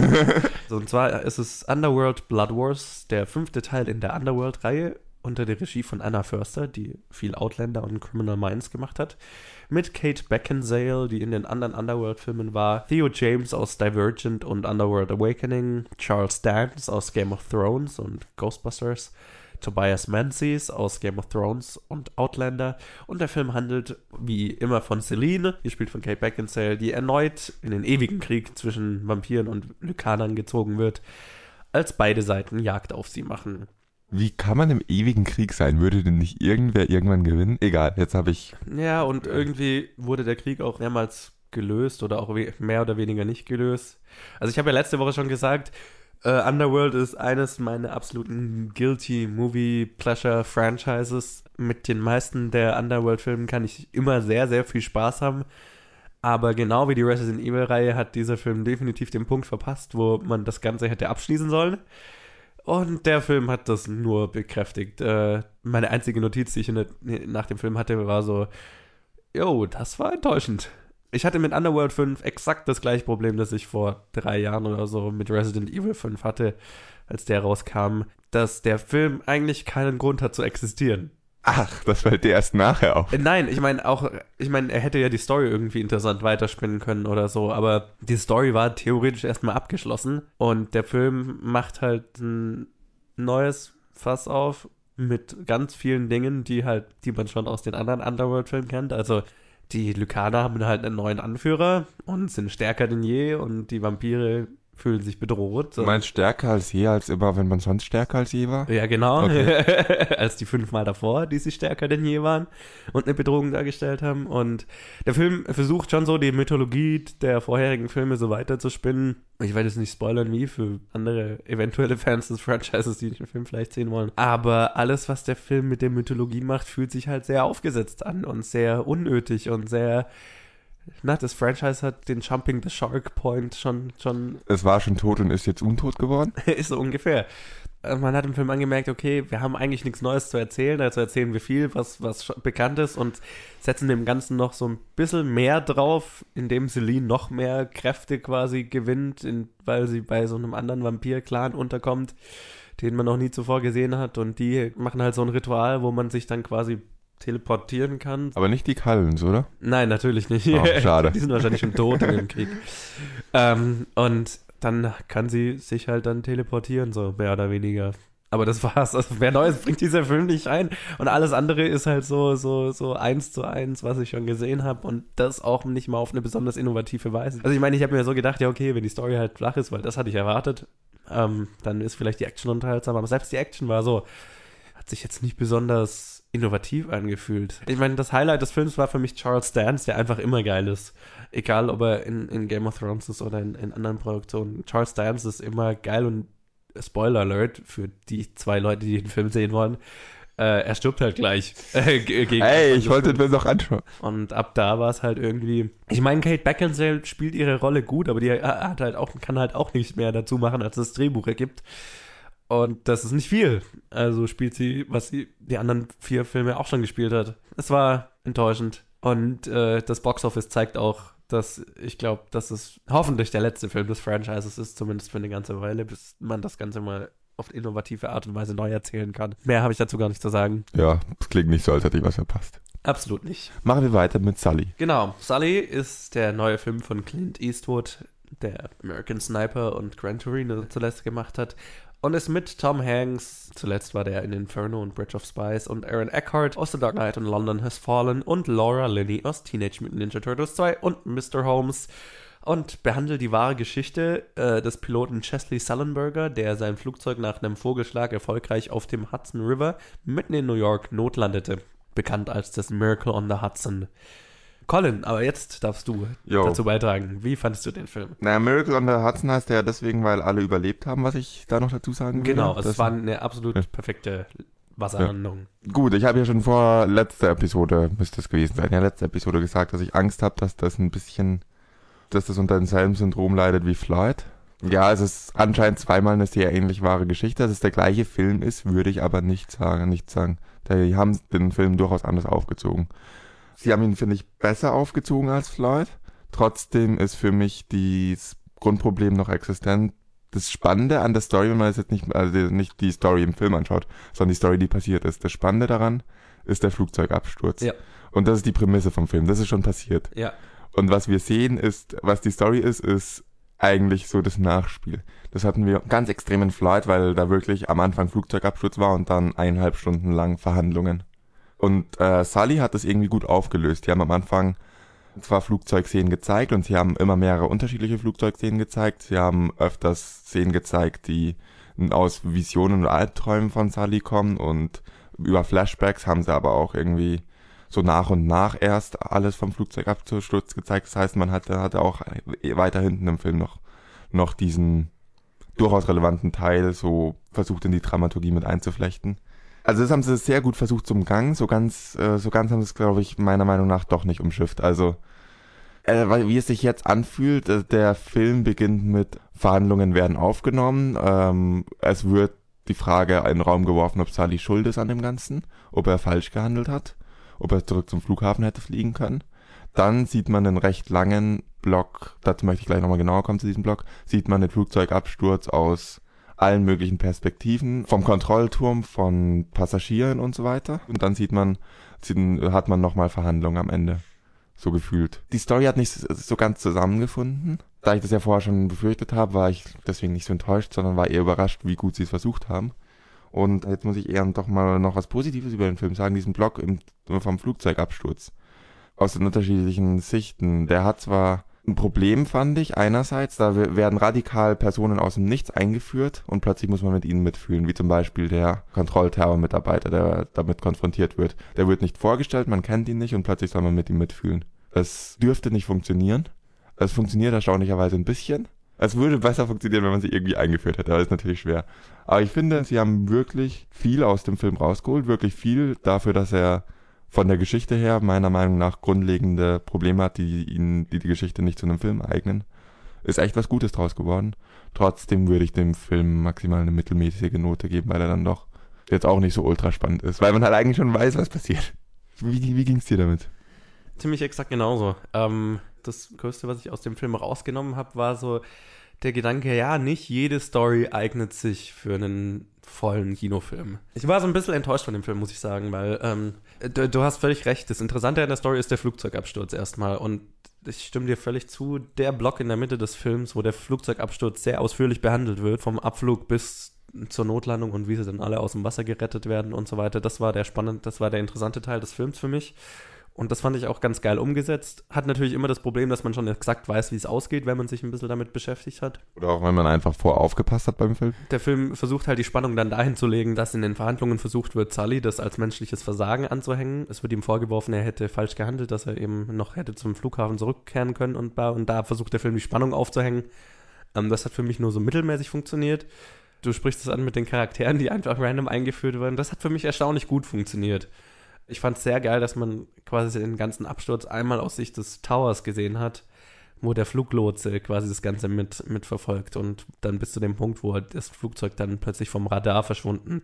so, und zwar ist es Underworld Blood Wars, der fünfte Teil in der Underworld-Reihe unter der Regie von Anna Förster, die viel Outlander und Criminal Minds gemacht hat, mit Kate Beckinsale, die in den anderen Underworld-Filmen war, Theo James aus Divergent und Underworld Awakening, Charles Dance aus Game of Thrones und Ghostbusters, Tobias Menzies aus Game of Thrones und Outlander. Und der Film handelt wie immer von Celine, gespielt von Kate Beckinsale, die erneut in den ewigen Krieg zwischen Vampiren und Lykanern gezogen wird, als beide Seiten Jagd auf sie machen. Wie kann man im ewigen Krieg sein? Würde denn nicht irgendwer irgendwann gewinnen? Egal, jetzt habe ich. Ja, und irgendwie wurde der Krieg auch mehrmals gelöst oder auch mehr oder weniger nicht gelöst. Also ich habe ja letzte Woche schon gesagt, uh, Underworld ist eines meiner absoluten Guilty Movie Pleasure Franchises. Mit den meisten der Underworld-Filmen kann ich immer sehr, sehr viel Spaß haben. Aber genau wie die Resident Evil-Reihe hat dieser Film definitiv den Punkt verpasst, wo man das Ganze hätte abschließen sollen. Und der Film hat das nur bekräftigt. Äh, meine einzige Notiz, die ich der, nach dem Film hatte, war so, yo, das war enttäuschend. Ich hatte mit Underworld 5 exakt das gleiche Problem, das ich vor drei Jahren oder so mit Resident Evil 5 hatte, als der rauskam, dass der Film eigentlich keinen Grund hat zu existieren. Ach, das fällt dir erst nachher auf. Nein, ich meine auch, ich meine, er hätte ja die Story irgendwie interessant weiterspinnen können oder so, aber die Story war theoretisch erstmal abgeschlossen und der Film macht halt ein neues Fass auf mit ganz vielen Dingen, die halt, die man schon aus den anderen Underworld-Filmen kennt. Also Die Lykaner haben halt einen neuen Anführer und sind stärker denn je und die Vampire fühlen sich bedroht. Du meinst stärker als je, als immer, wenn man sonst stärker als je war? Ja, genau. Okay. als die fünfmal davor, die sie stärker denn je waren und eine Bedrohung dargestellt haben. Und der Film versucht schon so, die Mythologie der vorherigen Filme so weiter zu spinnen. Ich werde jetzt nicht spoilern, wie für andere eventuelle Fans des Franchises, die den Film vielleicht sehen wollen. Aber alles, was der Film mit der Mythologie macht, fühlt sich halt sehr aufgesetzt an und sehr unnötig und sehr na, das Franchise hat den Jumping the Shark Point schon, schon. Es war schon tot und ist jetzt untot geworden? ist so ungefähr. Äh, man hat im Film angemerkt, okay, wir haben eigentlich nichts Neues zu erzählen, also erzählen wir viel, was, was bekannt ist und setzen dem Ganzen noch so ein bisschen mehr drauf, indem Celine noch mehr Kräfte quasi gewinnt, in, weil sie bei so einem anderen Vampir-Clan unterkommt, den man noch nie zuvor gesehen hat und die machen halt so ein Ritual, wo man sich dann quasi teleportieren kann. Aber nicht die Kallens, oder? Nein, natürlich nicht. Oh, schade. die sind wahrscheinlich schon tot in dem Krieg. Ähm, und dann kann sie sich halt dann teleportieren, so mehr oder weniger. Aber das war's. Also mehr Neues bringt dieser Film nicht ein. Und alles andere ist halt so, so, so eins zu eins, was ich schon gesehen habe. Und das auch nicht mal auf eine besonders innovative Weise. Also ich meine, ich habe mir so gedacht, ja, okay, wenn die Story halt flach ist, weil das hatte ich erwartet, ähm, dann ist vielleicht die Action unterhaltsam. Aber selbst die Action war so, hat sich jetzt nicht besonders innovativ angefühlt. Ich meine, das Highlight des Films war für mich Charles Dance, der einfach immer geil ist. Egal, ob er in, in Game of Thrones ist oder in, in anderen Produktionen. Charles Dance ist immer geil und Spoiler Alert für die zwei Leute, die den Film sehen wollen. Äh, er stirbt halt gleich. Äh, Ey, ich wollte mir noch anschauen. Und ab da war es halt irgendwie. Ich meine, Kate Beckinsale spielt ihre Rolle gut, aber die hat halt auch, kann halt auch nichts mehr dazu machen, als das Drehbuch ergibt. Und das ist nicht viel. Also spielt sie, was sie die anderen vier Filme auch schon gespielt hat. Es war enttäuschend. Und äh, das Boxoffice zeigt auch, dass ich glaube, dass es hoffentlich der letzte Film des Franchises ist, zumindest für eine ganze Weile, bis man das Ganze mal auf innovative Art und Weise neu erzählen kann. Mehr habe ich dazu gar nicht zu sagen. Ja, es klingt nicht so, als hätte ich was verpasst. Absolut nicht. Machen wir weiter mit Sully. Genau. Sully ist der neue Film von Clint Eastwood, der American Sniper und Gran Torino zuletzt gemacht hat und ist mit Tom Hanks, zuletzt war der in Inferno und Bridge of Spies, und Aaron Eckhart aus The Dark Knight und London Has Fallen und Laura Linney aus Teenage Mutant Ninja Turtles 2 und Mr. Holmes und behandelt die wahre Geschichte äh, des Piloten Chesley Sullenberger, der sein Flugzeug nach einem Vogelschlag erfolgreich auf dem Hudson River mitten in New York notlandete, bekannt als das Miracle on the Hudson. Colin, aber jetzt darfst du Yo. dazu beitragen. Wie fandest du den Film? Naja, Miracle on the Hudson heißt ja deswegen, weil alle überlebt haben, was ich da noch dazu sagen will. Genau, also es war eine absolut perfekte Wasserlandung. Ja. Gut, ich habe ja schon vor letzter Episode, müsste es gewesen sein, ja, letzte Episode gesagt, dass ich Angst habe, dass das ein bisschen, dass das unter demselben Syndrom leidet wie Floyd. Ja, es ist anscheinend zweimal eine sehr ähnlich wahre Geschichte. Dass es der gleiche Film ist, würde ich aber nicht sagen, nicht sagen. Die haben den Film durchaus anders aufgezogen. Sie haben ihn, finde ich, besser aufgezogen als Floyd. Trotzdem ist für mich das Grundproblem noch existent. Das Spannende an der Story, wenn man jetzt nicht, also nicht die Story im Film anschaut, sondern die Story, die passiert ist. Das Spannende daran ist der Flugzeugabsturz. Ja. Und das ist die Prämisse vom Film. Das ist schon passiert. Ja. Und was wir sehen ist, was die Story ist, ist eigentlich so das Nachspiel. Das hatten wir ganz extrem in Flight, weil da wirklich am Anfang Flugzeugabsturz war und dann eineinhalb Stunden lang Verhandlungen. Und äh, Sully hat das irgendwie gut aufgelöst. Die haben am Anfang zwar Flugzeugszenen gezeigt und sie haben immer mehrere unterschiedliche Flugzeugszenen gezeigt. Sie haben öfters Szenen gezeigt, die aus Visionen und Albträumen von Sully kommen und über Flashbacks haben sie aber auch irgendwie so nach und nach erst alles vom Flugzeugabsturz gezeigt. Das heißt, man hatte, hatte auch weiter hinten im Film noch, noch diesen durchaus relevanten Teil so versucht in die Dramaturgie mit einzuflechten. Also das haben sie sehr gut versucht zum Gang. So ganz, äh, so ganz haben sie es, glaube ich, meiner Meinung nach doch nicht umschifft. Also äh, wie es sich jetzt anfühlt, äh, der Film beginnt mit Verhandlungen werden aufgenommen. Ähm, es wird die Frage in den Raum geworfen, ob Sally schuld ist an dem Ganzen, ob er falsch gehandelt hat, ob er zurück zum Flughafen hätte fliegen können. Dann sieht man einen recht langen Block, dazu möchte ich gleich nochmal genauer kommen zu diesem Block, sieht man den Flugzeugabsturz aus allen möglichen Perspektiven, vom Kontrollturm, von Passagieren und so weiter. Und dann sieht man, hat man nochmal Verhandlungen am Ende. So gefühlt. Die Story hat nicht so ganz zusammengefunden. Da ich das ja vorher schon befürchtet habe, war ich deswegen nicht so enttäuscht, sondern war eher überrascht, wie gut sie es versucht haben. Und jetzt muss ich eher doch mal noch was Positives über den Film sagen, diesen Block im, vom Flugzeugabsturz. aus den unterschiedlichen Sichten. Der hat zwar ein Problem, fand ich, einerseits, da werden radikal Personen aus dem Nichts eingeführt und plötzlich muss man mit ihnen mitfühlen, wie zum Beispiel der Kontrollterror-Mitarbeiter, der damit konfrontiert wird. Der wird nicht vorgestellt, man kennt ihn nicht und plötzlich soll man mit ihm mitfühlen. Es dürfte nicht funktionieren. Es funktioniert erstaunlicherweise ein bisschen. Es würde besser funktionieren, wenn man sie irgendwie eingeführt hätte, aber ist natürlich schwer. Aber ich finde, sie haben wirklich viel aus dem Film rausgeholt, wirklich viel dafür, dass er von der Geschichte her meiner Meinung nach grundlegende Probleme hat, die ihn, die die Geschichte nicht zu einem Film eignen. Ist echt was Gutes draus geworden. Trotzdem würde ich dem Film maximal eine mittelmäßige Note geben, weil er dann doch jetzt auch nicht so ultra spannend ist, weil man halt eigentlich schon weiß, was passiert. Wie, wie ging es dir damit? Ziemlich exakt genauso. Ähm, das Größte, was ich aus dem Film rausgenommen habe, war so der Gedanke, ja, nicht jede Story eignet sich für einen vollen Kinofilm. Ich war so ein bisschen enttäuscht von dem Film, muss ich sagen, weil ähm, du, du, hast völlig recht. Das Interessante an der Story ist der Flugzeugabsturz erstmal. Und ich stimme dir völlig zu. Der Block in der Mitte des Films, wo der Flugzeugabsturz sehr ausführlich behandelt wird, vom Abflug bis zur Notlandung und wie sie dann alle aus dem Wasser gerettet werden und so weiter, das war der spannende, das war der interessante Teil des Films für mich. Und das fand ich auch ganz geil umgesetzt. Hat natürlich immer das Problem, dass man schon exakt weiß, wie es ausgeht, wenn man sich ein bisschen damit beschäftigt hat. Oder auch wenn man einfach voraufgepasst hat beim Film. Der Film versucht halt die Spannung dann dahin zu legen, dass in den Verhandlungen versucht wird, Sully das als menschliches Versagen anzuhängen. Es wird ihm vorgeworfen, er hätte falsch gehandelt, dass er eben noch hätte zum Flughafen zurückkehren können und, und da versucht der Film die Spannung aufzuhängen. Ähm, das hat für mich nur so mittelmäßig funktioniert. Du sprichst es an mit den Charakteren, die einfach random eingeführt werden. Das hat für mich erstaunlich gut funktioniert. Ich fand es sehr geil, dass man quasi den ganzen Absturz einmal aus Sicht des Towers gesehen hat, wo der Fluglotse quasi das Ganze mit, mitverfolgt und dann bis zu dem Punkt, wo das Flugzeug dann plötzlich vom Radar verschwunden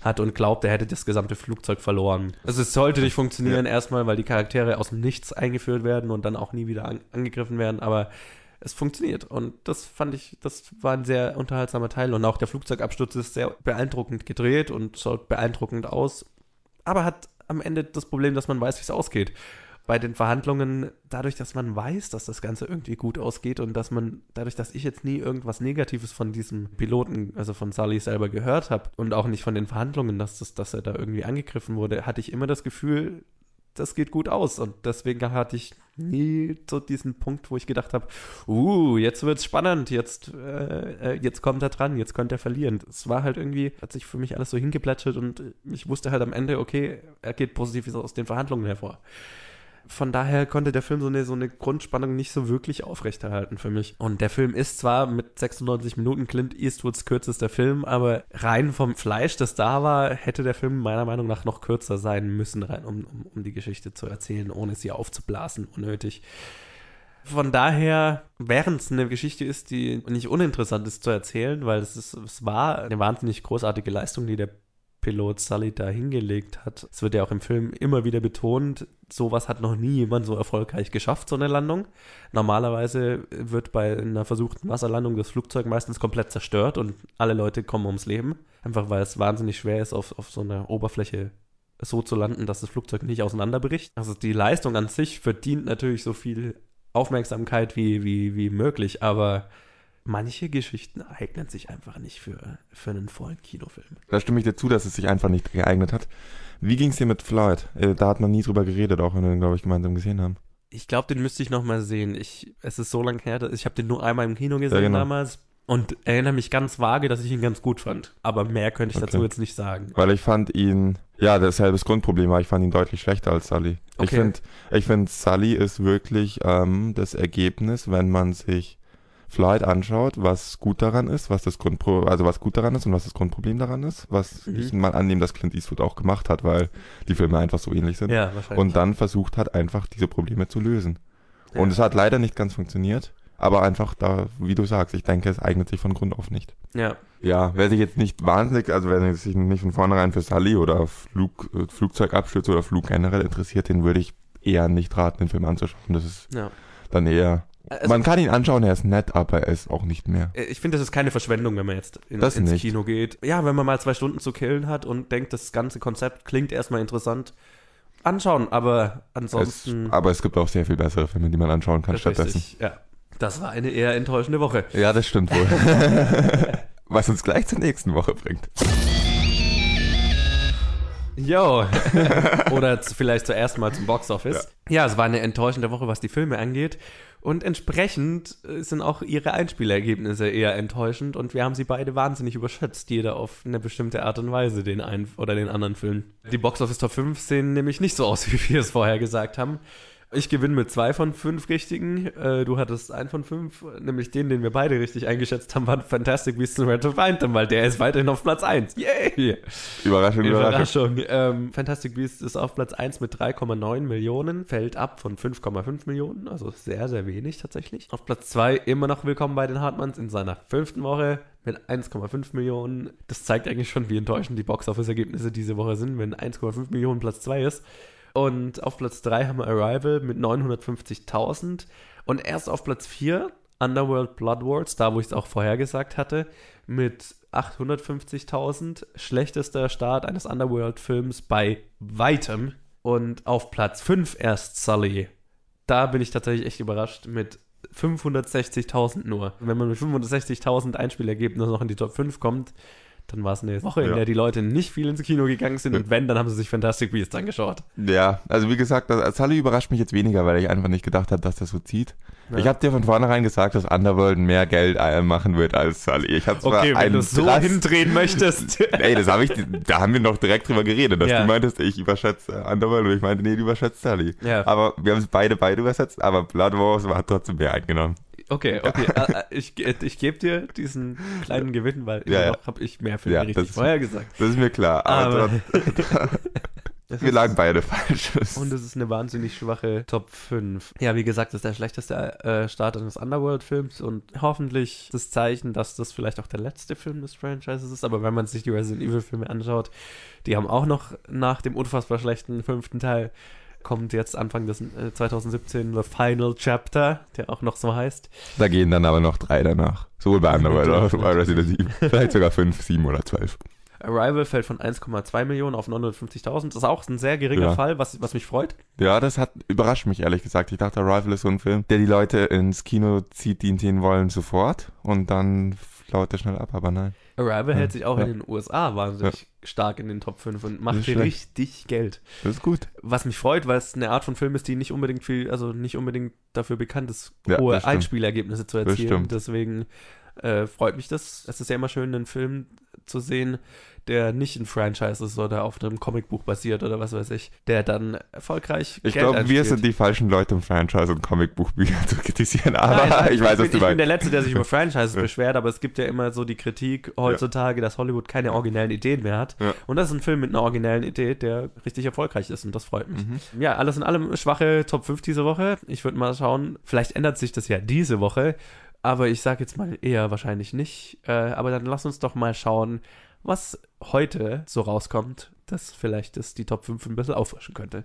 hat und glaubt, er hätte das gesamte Flugzeug verloren. Also es sollte nicht funktionieren, ja. erstmal, weil die Charaktere aus dem Nichts eingeführt werden und dann auch nie wieder an, angegriffen werden, aber es funktioniert. Und das fand ich, das war ein sehr unterhaltsamer Teil. Und auch der Flugzeugabsturz ist sehr beeindruckend gedreht und schaut beeindruckend aus. Aber hat am Ende das Problem, dass man weiß, wie es ausgeht. Bei den Verhandlungen, dadurch, dass man weiß, dass das Ganze irgendwie gut ausgeht und dass man, dadurch, dass ich jetzt nie irgendwas Negatives von diesem Piloten, also von Sully selber gehört habe und auch nicht von den Verhandlungen, dass, das, dass er da irgendwie angegriffen wurde, hatte ich immer das Gefühl, das geht gut aus. Und deswegen hatte ich nie so diesen Punkt, wo ich gedacht habe, uh, jetzt wird's spannend, jetzt, äh, äh, jetzt kommt er dran, jetzt könnte er verlieren. Es war halt irgendwie, hat sich für mich alles so hingeplätschert und ich wusste halt am Ende, okay, er geht positiv aus den Verhandlungen hervor von daher konnte der Film so eine, so eine Grundspannung nicht so wirklich aufrechterhalten für mich. Und der Film ist zwar mit 96 Minuten Clint Eastwoods kürzester Film, aber rein vom Fleisch, das da war, hätte der Film meiner Meinung nach noch kürzer sein müssen, rein, um, um, um die Geschichte zu erzählen, ohne sie aufzublasen, unnötig. Von daher, während es eine Geschichte ist, die nicht uninteressant ist zu erzählen, weil es, ist, es war eine wahnsinnig großartige Leistung, die der Pilot Sully da hingelegt hat. Es wird ja auch im Film immer wieder betont, sowas hat noch nie jemand so erfolgreich geschafft, so eine Landung. Normalerweise wird bei einer versuchten Wasserlandung das Flugzeug meistens komplett zerstört und alle Leute kommen ums Leben. Einfach weil es wahnsinnig schwer ist, auf, auf so einer Oberfläche so zu landen, dass das Flugzeug nicht auseinanderbricht. Also die Leistung an sich verdient natürlich so viel Aufmerksamkeit wie, wie, wie möglich, aber manche Geschichten eignen sich einfach nicht für, für einen vollen Kinofilm. Da stimme ich dir zu, dass es sich einfach nicht geeignet hat. Wie ging es dir mit Floyd? Äh, da hat man nie drüber geredet, auch wenn wir den, glaube ich, gemeinsam gesehen haben. Ich glaube, den müsste ich nochmal sehen. Ich, es ist so lange her, ich habe den nur einmal im Kino gesehen ja, genau. damals und erinnere mich ganz vage, dass ich ihn ganz gut fand. Aber mehr könnte ich okay. dazu jetzt nicht sagen. Weil ich fand ihn, ja, dasselbe Grundproblem war, ich fand ihn deutlich schlechter als Sully. Okay. Ich finde, ich find, Sully ist wirklich ähm, das Ergebnis, wenn man sich Flight anschaut, was gut daran ist, was das Grundpro also was gut daran ist und was das Grundproblem daran ist, was mhm. ich mal annehme, dass Clint Eastwood auch gemacht hat, weil die Filme einfach so ähnlich sind. Ja, wahrscheinlich. Und dann versucht hat, einfach diese Probleme zu lösen. Ja. Und es hat leider nicht ganz funktioniert, aber einfach da, wie du sagst, ich denke, es eignet sich von Grund auf nicht. Ja. Ja, wer sich jetzt nicht wahnsinnig, also wer sich nicht von vornherein für Sully oder Flug, äh, Flugzeugabstürze oder Flug generell interessiert, den würde ich eher nicht raten, den Film anzuschauen. Das ist ja. dann eher also, man kann ihn anschauen, er ist nett, aber er ist auch nicht mehr. Äh, ich finde, das ist keine Verschwendung, wenn man jetzt in, ins nicht. Kino geht. Ja, wenn man mal zwei Stunden zu killen hat und denkt, das ganze Konzept klingt erstmal interessant, anschauen, aber ansonsten. Es, aber es gibt auch sehr viel bessere Filme, die man anschauen kann stattdessen. Richtig, ja. Das war eine eher enttäuschende Woche. Ja, das stimmt wohl. Was uns gleich zur nächsten Woche bringt. Jo. Oder zu, vielleicht zuerst mal zum Boxoffice. Ja. ja, es war eine enttäuschende Woche, was die Filme angeht. Und entsprechend äh, sind auch ihre Einspielergebnisse eher enttäuschend und wir haben sie beide wahnsinnig überschätzt, jeder auf eine bestimmte Art und Weise, den einen oder den anderen Film. Die Box Office Top 5 sehen nämlich nicht so aus, wie wir es vorher gesagt haben. Ich gewinne mit zwei von fünf richtigen. Äh, du hattest einen von fünf, nämlich den, den wir beide richtig eingeschätzt haben, war Fantastic Beasts and Red to Find them, weil der ist weiterhin auf Platz 1. Yay! Überraschung, Überraschung. Überraschung. Ähm, Fantastic Beasts ist auf Platz 1 mit 3,9 Millionen, fällt ab von 5,5 Millionen, also sehr, sehr wenig tatsächlich. Auf Platz 2 immer noch willkommen bei den Hartmanns in seiner fünften Woche mit 1,5 Millionen. Das zeigt eigentlich schon, wie enttäuschend die Box-Office-Ergebnisse diese Woche sind, wenn 1,5 Millionen Platz 2 ist. Und auf Platz 3 haben wir Arrival mit 950.000. Und erst auf Platz 4 Underworld Blood Wars, da wo ich es auch vorher gesagt hatte, mit 850.000. Schlechtester Start eines Underworld-Films bei weitem. Und auf Platz 5 erst Sully. Da bin ich tatsächlich echt überrascht mit 560.000 nur. Wenn man mit 560.000 Einspielergebnissen noch in die Top 5 kommt, dann war es eine Woche, in der die Leute nicht viel ins Kino gegangen sind und wenn, dann haben sie sich Fantastic Beasts angeschaut. Ja, also wie gesagt, das, Sully überrascht mich jetzt weniger, weil ich einfach nicht gedacht habe, dass das so zieht. Ja. Ich habe dir von vornherein gesagt, dass Underworld mehr Geld machen wird als Sully. Ich habe zwar okay, wenn du so Drast hindrehen möchtest. Ey, das habe ich, da haben wir noch direkt drüber geredet, dass ja. du meintest, ich überschätze Underworld und ich meinte, nee, du überschätzt Sully. Ja. Aber wir haben es beide beide übersetzt, aber Blood Wars hat trotzdem mehr eingenommen. Okay, okay. Äh, äh, ich ich gebe dir diesen kleinen Gewinn, weil immer ja, noch habe ich mehr für ja, richtig das, vorher gesagt. Das ist mir klar. Aber, aber wir ist, lagen beide falsch. Und es ist eine wahnsinnig schwache Top 5. Ja, wie gesagt, das ist der schlechteste äh, Start eines Underworld-Films und hoffentlich das Zeichen, dass das vielleicht auch der letzte Film des Franchises ist. Aber wenn man sich die Resident Evil-Filme anschaut, die haben auch noch nach dem unfassbar schlechten fünften Teil kommt jetzt Anfang des äh, 2017 The Final Chapter, der auch noch so heißt. Da gehen dann aber noch drei danach. Sowohl bei Underworld als auch bei Resident Evil. Vielleicht sogar fünf, sieben oder zwölf. Arrival fällt von 1,2 Millionen auf 950.000. Das ist auch ein sehr geringer ja. Fall, was, was mich freut. Ja, das hat überrascht mich ehrlich gesagt. Ich dachte, Arrival ist so ein Film, der die Leute ins Kino zieht, die ihn sehen wollen, sofort. Und dann flaut er schnell ab, aber nein. Arrival ja. hält sich auch ja. in den USA wahnsinnig stark in den Top 5 und macht richtig Geld. Das ist gut. Was mich freut, weil es eine Art von Film ist, die nicht unbedingt viel, also nicht unbedingt dafür bekannt ist, hohe Einspielergebnisse zu erzielen. Deswegen äh, freut mich das. Es ist ja immer schön, einen Film zu sehen, der nicht ein Franchise ist oder auf einem Comicbuch basiert oder was weiß ich, der dann erfolgreich Ich glaube, wir sind die falschen Leute, um Franchise und Comicbuchbücher zu kritisieren, aber Nein, ich weiß, was du Ich bin der Letzte, der sich über Franchises beschwert, aber es gibt ja immer so die Kritik heutzutage, ja. dass Hollywood keine originellen Ideen mehr hat. Ja. Und das ist ein Film mit einer originellen Idee, der richtig erfolgreich ist und das freut mich. Mhm. Ja, alles in allem schwache Top 5 diese Woche. Ich würde mal schauen, vielleicht ändert sich das ja diese Woche. Aber ich sage jetzt mal eher wahrscheinlich nicht. Äh, aber dann lass uns doch mal schauen, was heute so rauskommt, das vielleicht das die Top 5 ein bisschen auffrischen könnte.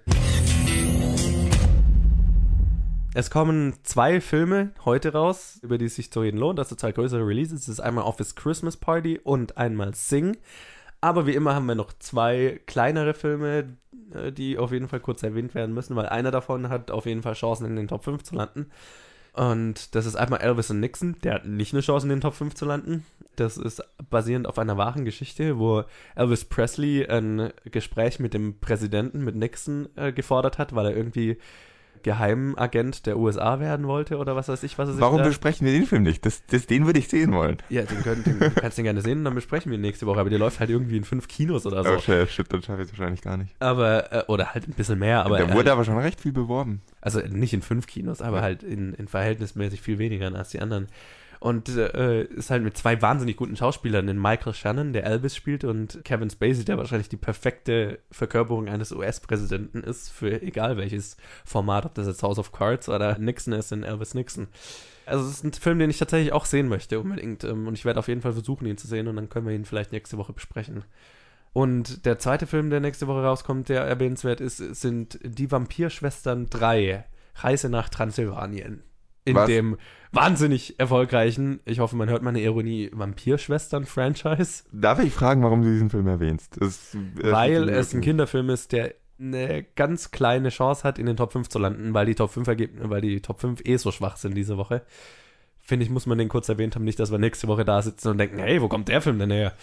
Es kommen zwei Filme heute raus, über die es sich zu reden lohnt. Das sind zwei größere Releases. Das ist einmal Office Christmas Party und einmal Sing. Aber wie immer haben wir noch zwei kleinere Filme, äh, die auf jeden Fall kurz erwähnt werden müssen, weil einer davon hat auf jeden Fall Chancen in den Top 5 zu landen. Und das ist einmal Elvis und Nixon, der hat nicht eine Chance in den Top 5 zu landen. Das ist basierend auf einer wahren Geschichte, wo Elvis Presley ein Gespräch mit dem Präsidenten, mit Nixon, äh, gefordert hat, weil er irgendwie Geheimagent der USA werden wollte oder was weiß ich, was er sich Warum besprechen wir den Film nicht? Das, das, den würde ich sehen wollen. Ja, den, können, den du kannst den gerne sehen und dann besprechen wir ihn nächste Woche. Aber der läuft halt irgendwie in fünf Kinos oder so. Oh, shit, shit dann schaffe ich es wahrscheinlich gar nicht. Aber, äh, oder halt ein bisschen mehr. Aber, der wurde äh, aber schon recht viel beworben. Also nicht in fünf Kinos, aber halt in, in verhältnismäßig viel weniger als die anderen. Und äh, ist halt mit zwei wahnsinnig guten Schauspielern, in Michael Shannon, der Elvis spielt, und Kevin Spacey, der wahrscheinlich die perfekte Verkörperung eines US-Präsidenten ist, für egal welches Format, ob das jetzt House of Cards oder Nixon ist in Elvis Nixon. Also es ist ein Film, den ich tatsächlich auch sehen möchte, unbedingt. Ähm, und ich werde auf jeden Fall versuchen, ihn zu sehen und dann können wir ihn vielleicht nächste Woche besprechen. Und der zweite Film, der nächste Woche rauskommt, der erwähnenswert ist, sind Die Vampirschwestern 3. Reise nach Transsilvanien in Was? dem wahnsinnig erfolgreichen, ich hoffe, man hört meine Ironie, Vampirschwestern-Franchise. Darf ich fragen, warum du diesen Film erwähnst? Das, äh, weil es ein Kinderfilm ist, der eine ganz kleine Chance hat, in den Top 5 zu landen, weil die Top 5 Ergebnisse, weil die Top 5 eh so schwach sind diese Woche. Finde ich, muss man den kurz erwähnt haben, nicht, dass wir nächste Woche da sitzen und denken, hey, wo kommt der Film denn her?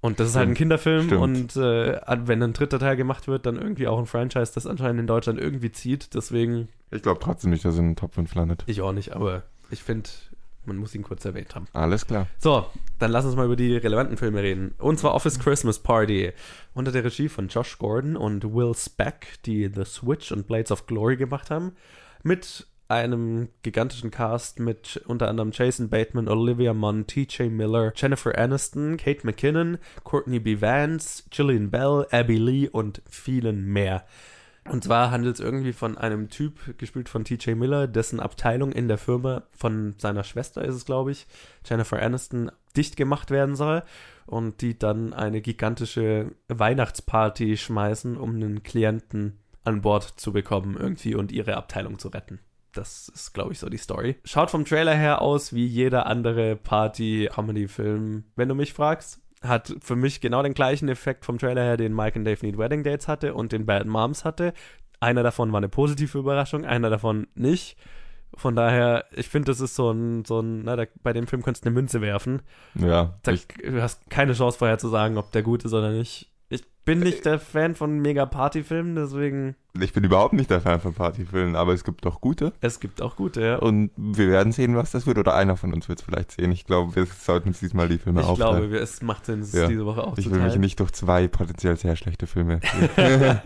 Und das ist halt ein Kinderfilm Stimmt. und äh, wenn ein dritter Teil gemacht wird, dann irgendwie auch ein Franchise, das anscheinend in Deutschland irgendwie zieht. Deswegen, Ich glaube trotzdem nicht, dass er in den Top 5 landet. ich auch nicht, aber ich finde, man muss ihn kurz erwähnt haben. Alles klar. So, dann lass uns mal über die relevanten Filme reden. Und zwar Office Christmas Party. Unter der Regie von Josh Gordon und Will Speck, die The Switch und Blades of Glory gemacht haben. Mit einem gigantischen Cast mit unter anderem Jason Bateman, Olivia Munn, T.J. Miller, Jennifer Aniston, Kate McKinnon, Courtney B. Vance, Gillian Bell, Abby Lee und vielen mehr. Und zwar handelt es irgendwie von einem Typ, gespielt von TJ Miller, dessen Abteilung in der Firma von seiner Schwester ist es, glaube ich, Jennifer Aniston, dicht gemacht werden soll. Und die dann eine gigantische Weihnachtsparty schmeißen, um einen Klienten an Bord zu bekommen irgendwie und ihre Abteilung zu retten. Das ist, glaube ich, so die Story. Schaut vom Trailer her aus wie jeder andere Party-Comedy-Film, wenn du mich fragst. Hat für mich genau den gleichen Effekt vom Trailer her, den Mike and Dave Need Wedding Dates hatte und den Bad Moms hatte. Einer davon war eine positive Überraschung, einer davon nicht. Von daher, ich finde, das ist so ein, so ein, na, da, bei dem Film könntest du eine Münze werfen. Ja. Da, du hast keine Chance vorher zu sagen, ob der gut ist oder nicht. Ich bin nicht der Fan von mega Partyfilmen, deswegen ich bin überhaupt nicht der Fan von Partyfilmen, aber es gibt doch gute. es gibt auch gute, ja. Und wir werden sehen, was das wird. Oder einer von uns wird es vielleicht sehen. Ich glaube, wir sollten uns diesmal die Filme Ich aufteilen. glaube, wir- es macht Sinn, es Ja. diese Woche ich will mich aufzuteilen. nicht durch zwei potenziell sehr schlechte Filme.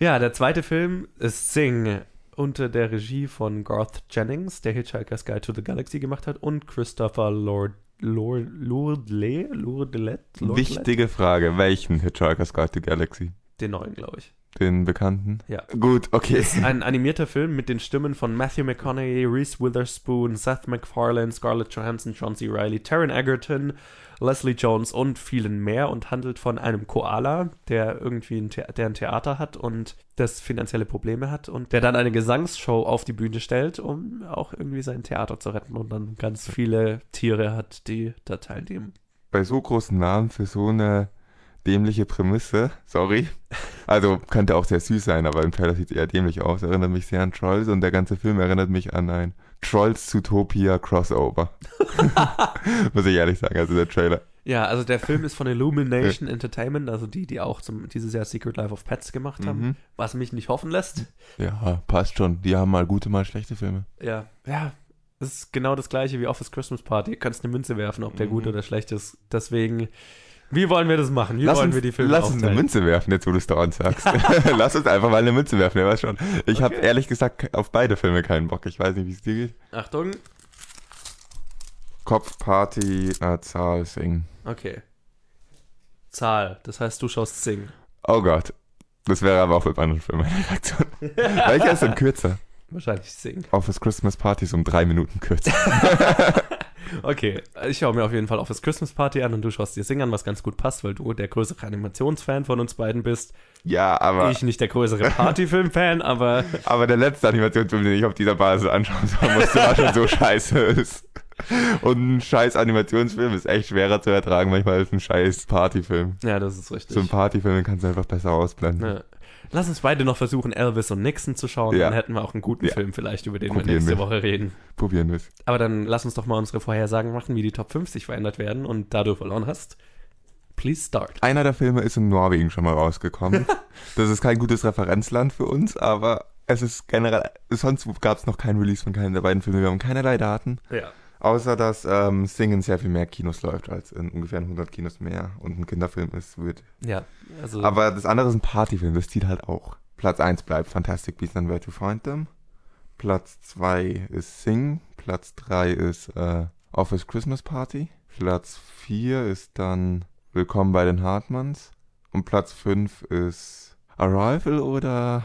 Ja, der zweite Film ist Sing unter der Regie von Garth Jennings, der Hitchhiker's Guide to the Galaxy gemacht hat, und Christopher Lord, Lord, Lordley, Lordelet, Lordlet? Wichtige Frage. Welchen Hitchhiker's Guide to Galaxy? Den neuen, glaube ich. Den bekannten? Ja. Gut, okay. ist ein animierter Film mit den Stimmen von Matthew McConaughey, Reese Witherspoon, Seth MacFarlane, Scarlett Johansson, John C. Reilly, Taron Egerton, Leslie Jones und vielen mehr und handelt von einem Koala, der irgendwie ein, der ein Theater hat und das finanzielle Probleme hat und der dann eine Gesangsshow auf die Bühne stellt, um auch irgendwie sein Theater zu retten und dann ganz viele Tiere hat, die da teilnehmen. Bei so großen Namen für so eine dämliche Prämisse, sorry. Also könnte auch sehr süß sein, aber im Trailer sieht es eher dämlich aus. Erinnert mich sehr an Trolls und der ganze Film erinnert mich an ein Trolls Zootopia Crossover. Muss ich ehrlich sagen, also der Trailer. Ja, also der Film ist von Illumination Entertainment, also die, die auch zum, dieses Jahr Secret Life of Pets gemacht haben, Mhm. was mich nicht hoffen lässt. Ja, passt schon. Die haben mal gute, mal schlechte Filme. Ja, ja. Das ist genau das gleiche wie Office Christmas Party. Du kannst eine Münze werfen, ob der Mhm. gut oder schlecht ist. Deswegen, wie wollen wir das machen? Wie lass wollen uns, wir die Filme lass uns eine aufteilen? Münze werfen, jetzt wo du es dauernd sagst. lass uns einfach mal eine Münze werfen, ja, weiß schon. Ich habe Okay. ehrlich gesagt auf beide Filme keinen Bock. Ich weiß nicht, wie es dir geht. Achtung. Kopfparty, äh, Zahl, Sing. Okay. Zahl. Das heißt, du schaust Sing. Oh Gott. Das wäre aber auch mit anderen Filmen eine Reaktion. Welcher ist denn kürzer? Wahrscheinlich Sing. Office Christmas Party ist um drei Minuten kürzer. Okay, ich schaue mir auf jeden Fall Office Christmas Party an und du schaust dir Sing an, was ganz gut passt, weil du der größere Animationsfan von uns beiden bist. Ja, aber, Ich nicht der größere Partyfilm-Fan, aber aber der letzte Animationsfilm, den ich auf dieser Basis anschauen soll, musste, war schon so scheiße ist. Und ein scheiß Animationsfilm ist echt schwerer zu ertragen manchmal als ein scheiß Partyfilm. ja, das ist richtig. So ein Partyfilm kannst du einfach besser ausblenden. Ja. Lass uns beide noch versuchen, Elvis und Nixon zu schauen. Ja. Dann hätten wir auch einen guten Ja. Film vielleicht, über den wir Probieren nächste wir. Woche reden. Probieren wir es. Aber dann lass uns doch mal unsere Vorhersagen machen, wie die Top 50 verändert werden. Und da du verloren hast, please start. Einer der Filme ist in Norwegen schon mal rausgekommen. das ist kein gutes Referenzland für uns, aber es ist generell, sonst gab es noch kein Release von keinem der beiden Filme. Wir haben keinerlei Daten. Ja. Außer dass ähm, Singen sehr viel mehr Kinos läuft als in ungefähr 100 Kinos mehr und ein Kinderfilm ist, wird. Ja, also Aber das andere ist ein Partyfilm, das zieht halt auch. Platz 1 bleibt Fantastic Beasts and Where to Find Them. Platz 2 ist Sing. Platz 3 ist äh, Office Christmas Party. Platz 4 ist dann Willkommen bei den Hartmanns. Und Platz 5 ist Arrival oder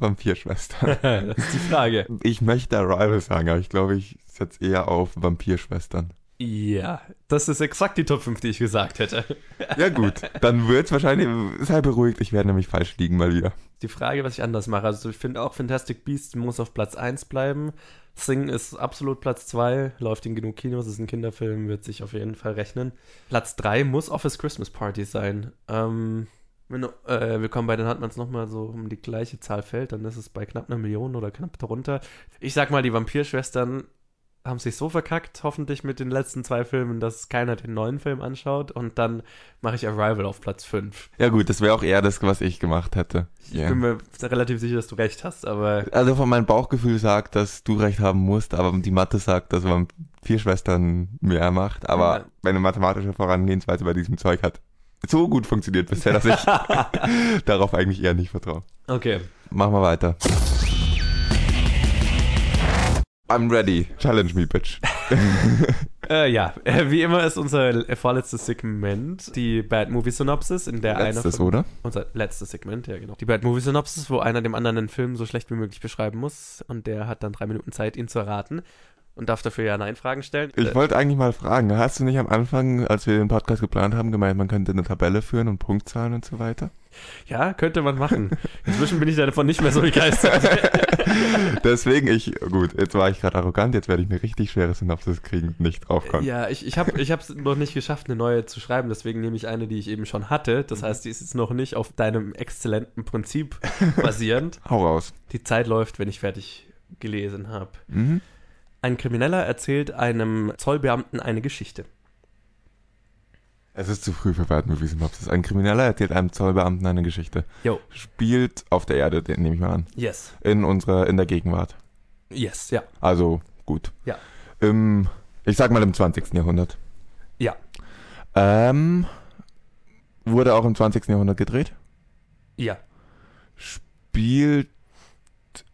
Vampirschwestern. das ist die Frage. Ich möchte Arrival sagen, aber ich glaube, ich setze eher auf Vampirschwestern. Ja, das ist exakt die Top 5, die ich gesagt hätte. Ja gut, dann wird's wahrscheinlich, sei beruhigt, ich werde nämlich falsch liegen mal wieder. Die Frage, was ich anders mache. Also ich finde auch Fantastic Beasts muss auf Platz 1 bleiben. Sing ist absolut Platz 2, läuft in genug Kinos, ist ein Kinderfilm, wird sich auf jeden Fall rechnen. Platz 3 muss Office Christmas Party sein. Ähm, wenn äh, Willkommen bei den Hartmanns nochmal so um die gleiche Zahl fällt, dann ist es bei knapp einer Million oder knapp darunter. Ich sag mal, die Vampirschwestern haben sich so verkackt, hoffentlich mit den letzten zwei Filmen, dass keiner den neuen Film anschaut und dann mache ich Arrival auf Platz 5. Ja gut, das wäre auch eher das, was ich gemacht hätte. Ich yeah. bin mir relativ sicher, dass du recht hast, aber... Also von meinem Bauchgefühl sagt, dass du recht haben musst, aber die Mathe sagt, dass man vier Schwestern mehr macht, aber ja. meine mathematische Vorangehensweise bei diesem Zeug hat so gut funktioniert bisher, dass ich darauf eigentlich eher nicht vertraue. Okay. Machen wir weiter. I'm ready. Challenge me, bitch. äh, ja, äh, wie immer ist unser vorletztes Segment die Bad Movie Synopsis, in der letztes, einer. oder? Unser letztes Segment, ja, genau. Die Bad Movie Synopsis, wo einer dem anderen einen Film so schlecht wie möglich beschreiben muss und der hat dann drei Minuten Zeit, ihn zu erraten und darf dafür ja Nein-Fragen stellen. Ich äh, wollte eigentlich mal fragen, hast du nicht am Anfang, als wir den Podcast geplant haben, gemeint, man könnte eine Tabelle führen und Punktzahlen und so weiter? Ja, könnte man machen. Inzwischen bin ich davon nicht mehr so begeistert. Deswegen ich, gut, jetzt war ich gerade arrogant, jetzt werde ich eine richtig schwere Synopsis kriegen, nicht draufkommen. Ja, ich, ich habe es noch nicht geschafft, eine neue zu schreiben, deswegen nehme ich eine, die ich eben schon hatte. Das mhm. heißt, die ist jetzt noch nicht auf deinem exzellenten Prinzip basierend. Hau raus. Die Zeit läuft, wenn ich fertig gelesen habe. Mhm. Ein Krimineller erzählt einem Zollbeamten eine Geschichte. Es ist zu früh für Bad Movie Synopsis. Ein Krimineller erzählt einem Zollbeamten eine Geschichte. Jo. Spielt auf der Erde, den nehme ich mal an. Yes. In unserer, in der Gegenwart. Yes, ja. Also, gut. Ja. Im, ich sag mal im 20. Jahrhundert. Ja. Ähm, wurde auch im 20. Jahrhundert gedreht? Ja. Spielt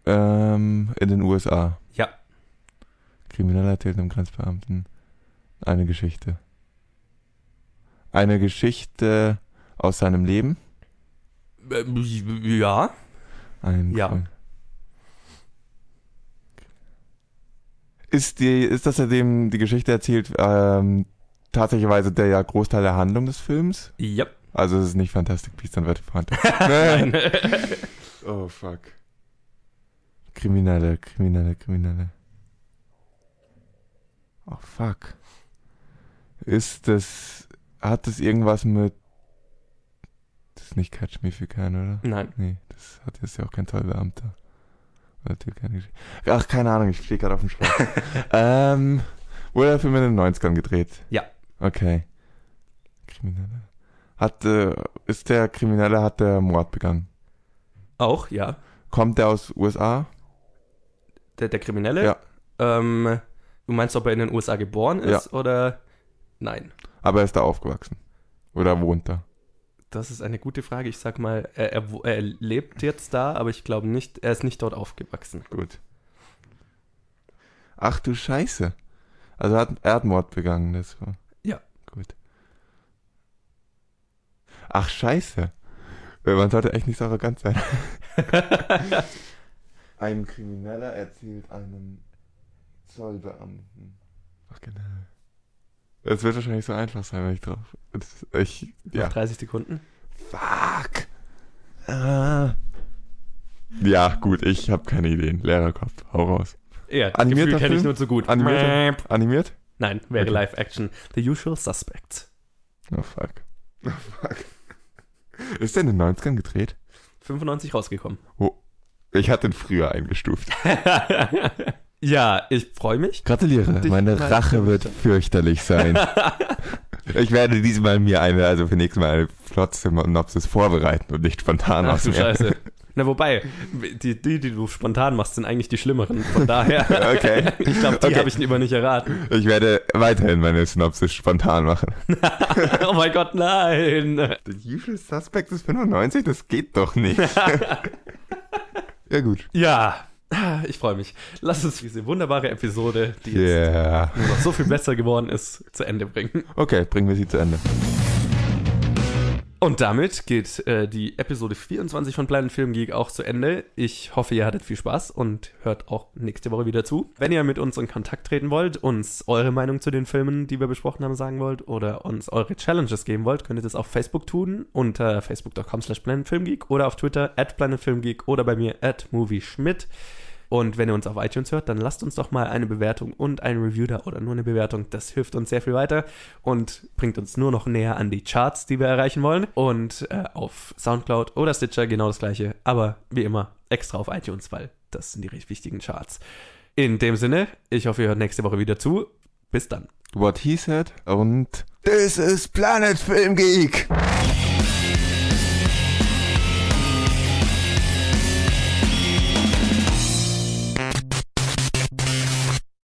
ähm, in den USA? Krimineller erzählt einem Grenzbeamten eine Geschichte. Eine Geschichte aus seinem Leben? Ähm, ja. Ein ja. Ist, die, ist das, er dem die Geschichte erzählt, ähm, tatsächlich der ja Großteil der Handlung des Films? Ja. Also es ist nicht Fantastic Beasts and Werte Nein. oh fuck. Kriminelle, Kriminelle, Kriminelle. Oh fuck. Ist das. Hat das irgendwas mit. Das ist nicht Catch Me If You Can, oder? Nein. Nee, das hat jetzt ja auch kein Zollbeamter. keine Ach, keine Ahnung, ich stehe gerade auf dem Schlauch. ähm, wurde der Film in den 90ern gedreht? Ja. Okay. Kriminelle. Hat, äh, ist der Kriminelle, hat der Mord begangen? Auch, ja. Kommt der aus USA? Der, der Kriminelle? Ja. Ähm, Du meinst, ob er in den USA geboren ist ja. oder nein? Aber er ist da aufgewachsen. Oder wohnt da? Das ist eine gute Frage. Ich sag mal, er, er, er lebt jetzt da, aber ich glaube nicht, er ist nicht dort aufgewachsen. Gut. Ach du Scheiße. Also er hat, er hat Mord begangen, das war. Ja. Gut. Ach Scheiße. Äh, man sollte echt nicht so arrogant sein. Ein Krimineller erzählt einem Zollbeamten. Ach, genau. Es wird wahrscheinlich so einfach sein, wenn ich drauf. Ich, ja. Noch 30 Sekunden. Fuck. Ah. Ja, gut, ich habe keine Ideen. Lehrerkopf, hau raus. Ja, das Gefühl kenne ich nur zu gut. Animiert? Animiert? Nein, wäre okay. Live-Action. The Usual Suspects. Oh fuck. Oh fuck. Ist der in den 90ern gedreht? 95 rausgekommen. Oh. Ich hatte ihn früher eingestuft. Ja, ich freue mich. Gratuliere. Meine Rache wird fürchterlich sein. ich werde diesmal mir eine, also für nächstes Mal eine Plot-Synopsis vorbereiten und nicht spontan Ach du Scheiße. Na, wobei, die, die, die du spontan machst, sind eigentlich die schlimmeren. Von daher. okay. ich glaube, die okay. habe ich lieber nicht erraten. Ich werde weiterhin meine Synopsis spontan machen. oh mein Gott, nein. The Usual Suspect ist 95? Das geht doch nicht. ja, gut. Ja, ich freue mich. Lass uns diese wunderbare Episode, die yeah. jetzt noch so viel besser geworden ist, zu Ende bringen. Okay, bringen wir sie zu Ende. Und damit geht äh, die Episode 24 von Planet Film Geek auch zu Ende. Ich hoffe, ihr hattet viel Spaß und hört auch nächste Woche wieder zu. Wenn ihr mit uns in Kontakt treten wollt, uns eure Meinung zu den Filmen, die wir besprochen haben, sagen wollt oder uns eure Challenges geben wollt, könnt ihr das auf Facebook tun unter facebook.com slash planetfilmgeek oder auf Twitter at planetfilmgeek oder bei mir at movieschmidt. Und wenn ihr uns auf iTunes hört, dann lasst uns doch mal eine Bewertung und ein Review da oder nur eine Bewertung. Das hilft uns sehr viel weiter und bringt uns nur noch näher an die Charts, die wir erreichen wollen. Und äh, auf Soundcloud oder Stitcher genau das gleiche. Aber wie immer extra auf iTunes, weil das sind die recht wichtigen Charts. In dem Sinne, ich hoffe, ihr hört nächste Woche wieder zu. Bis dann. What he said und This is Planet Film Geek.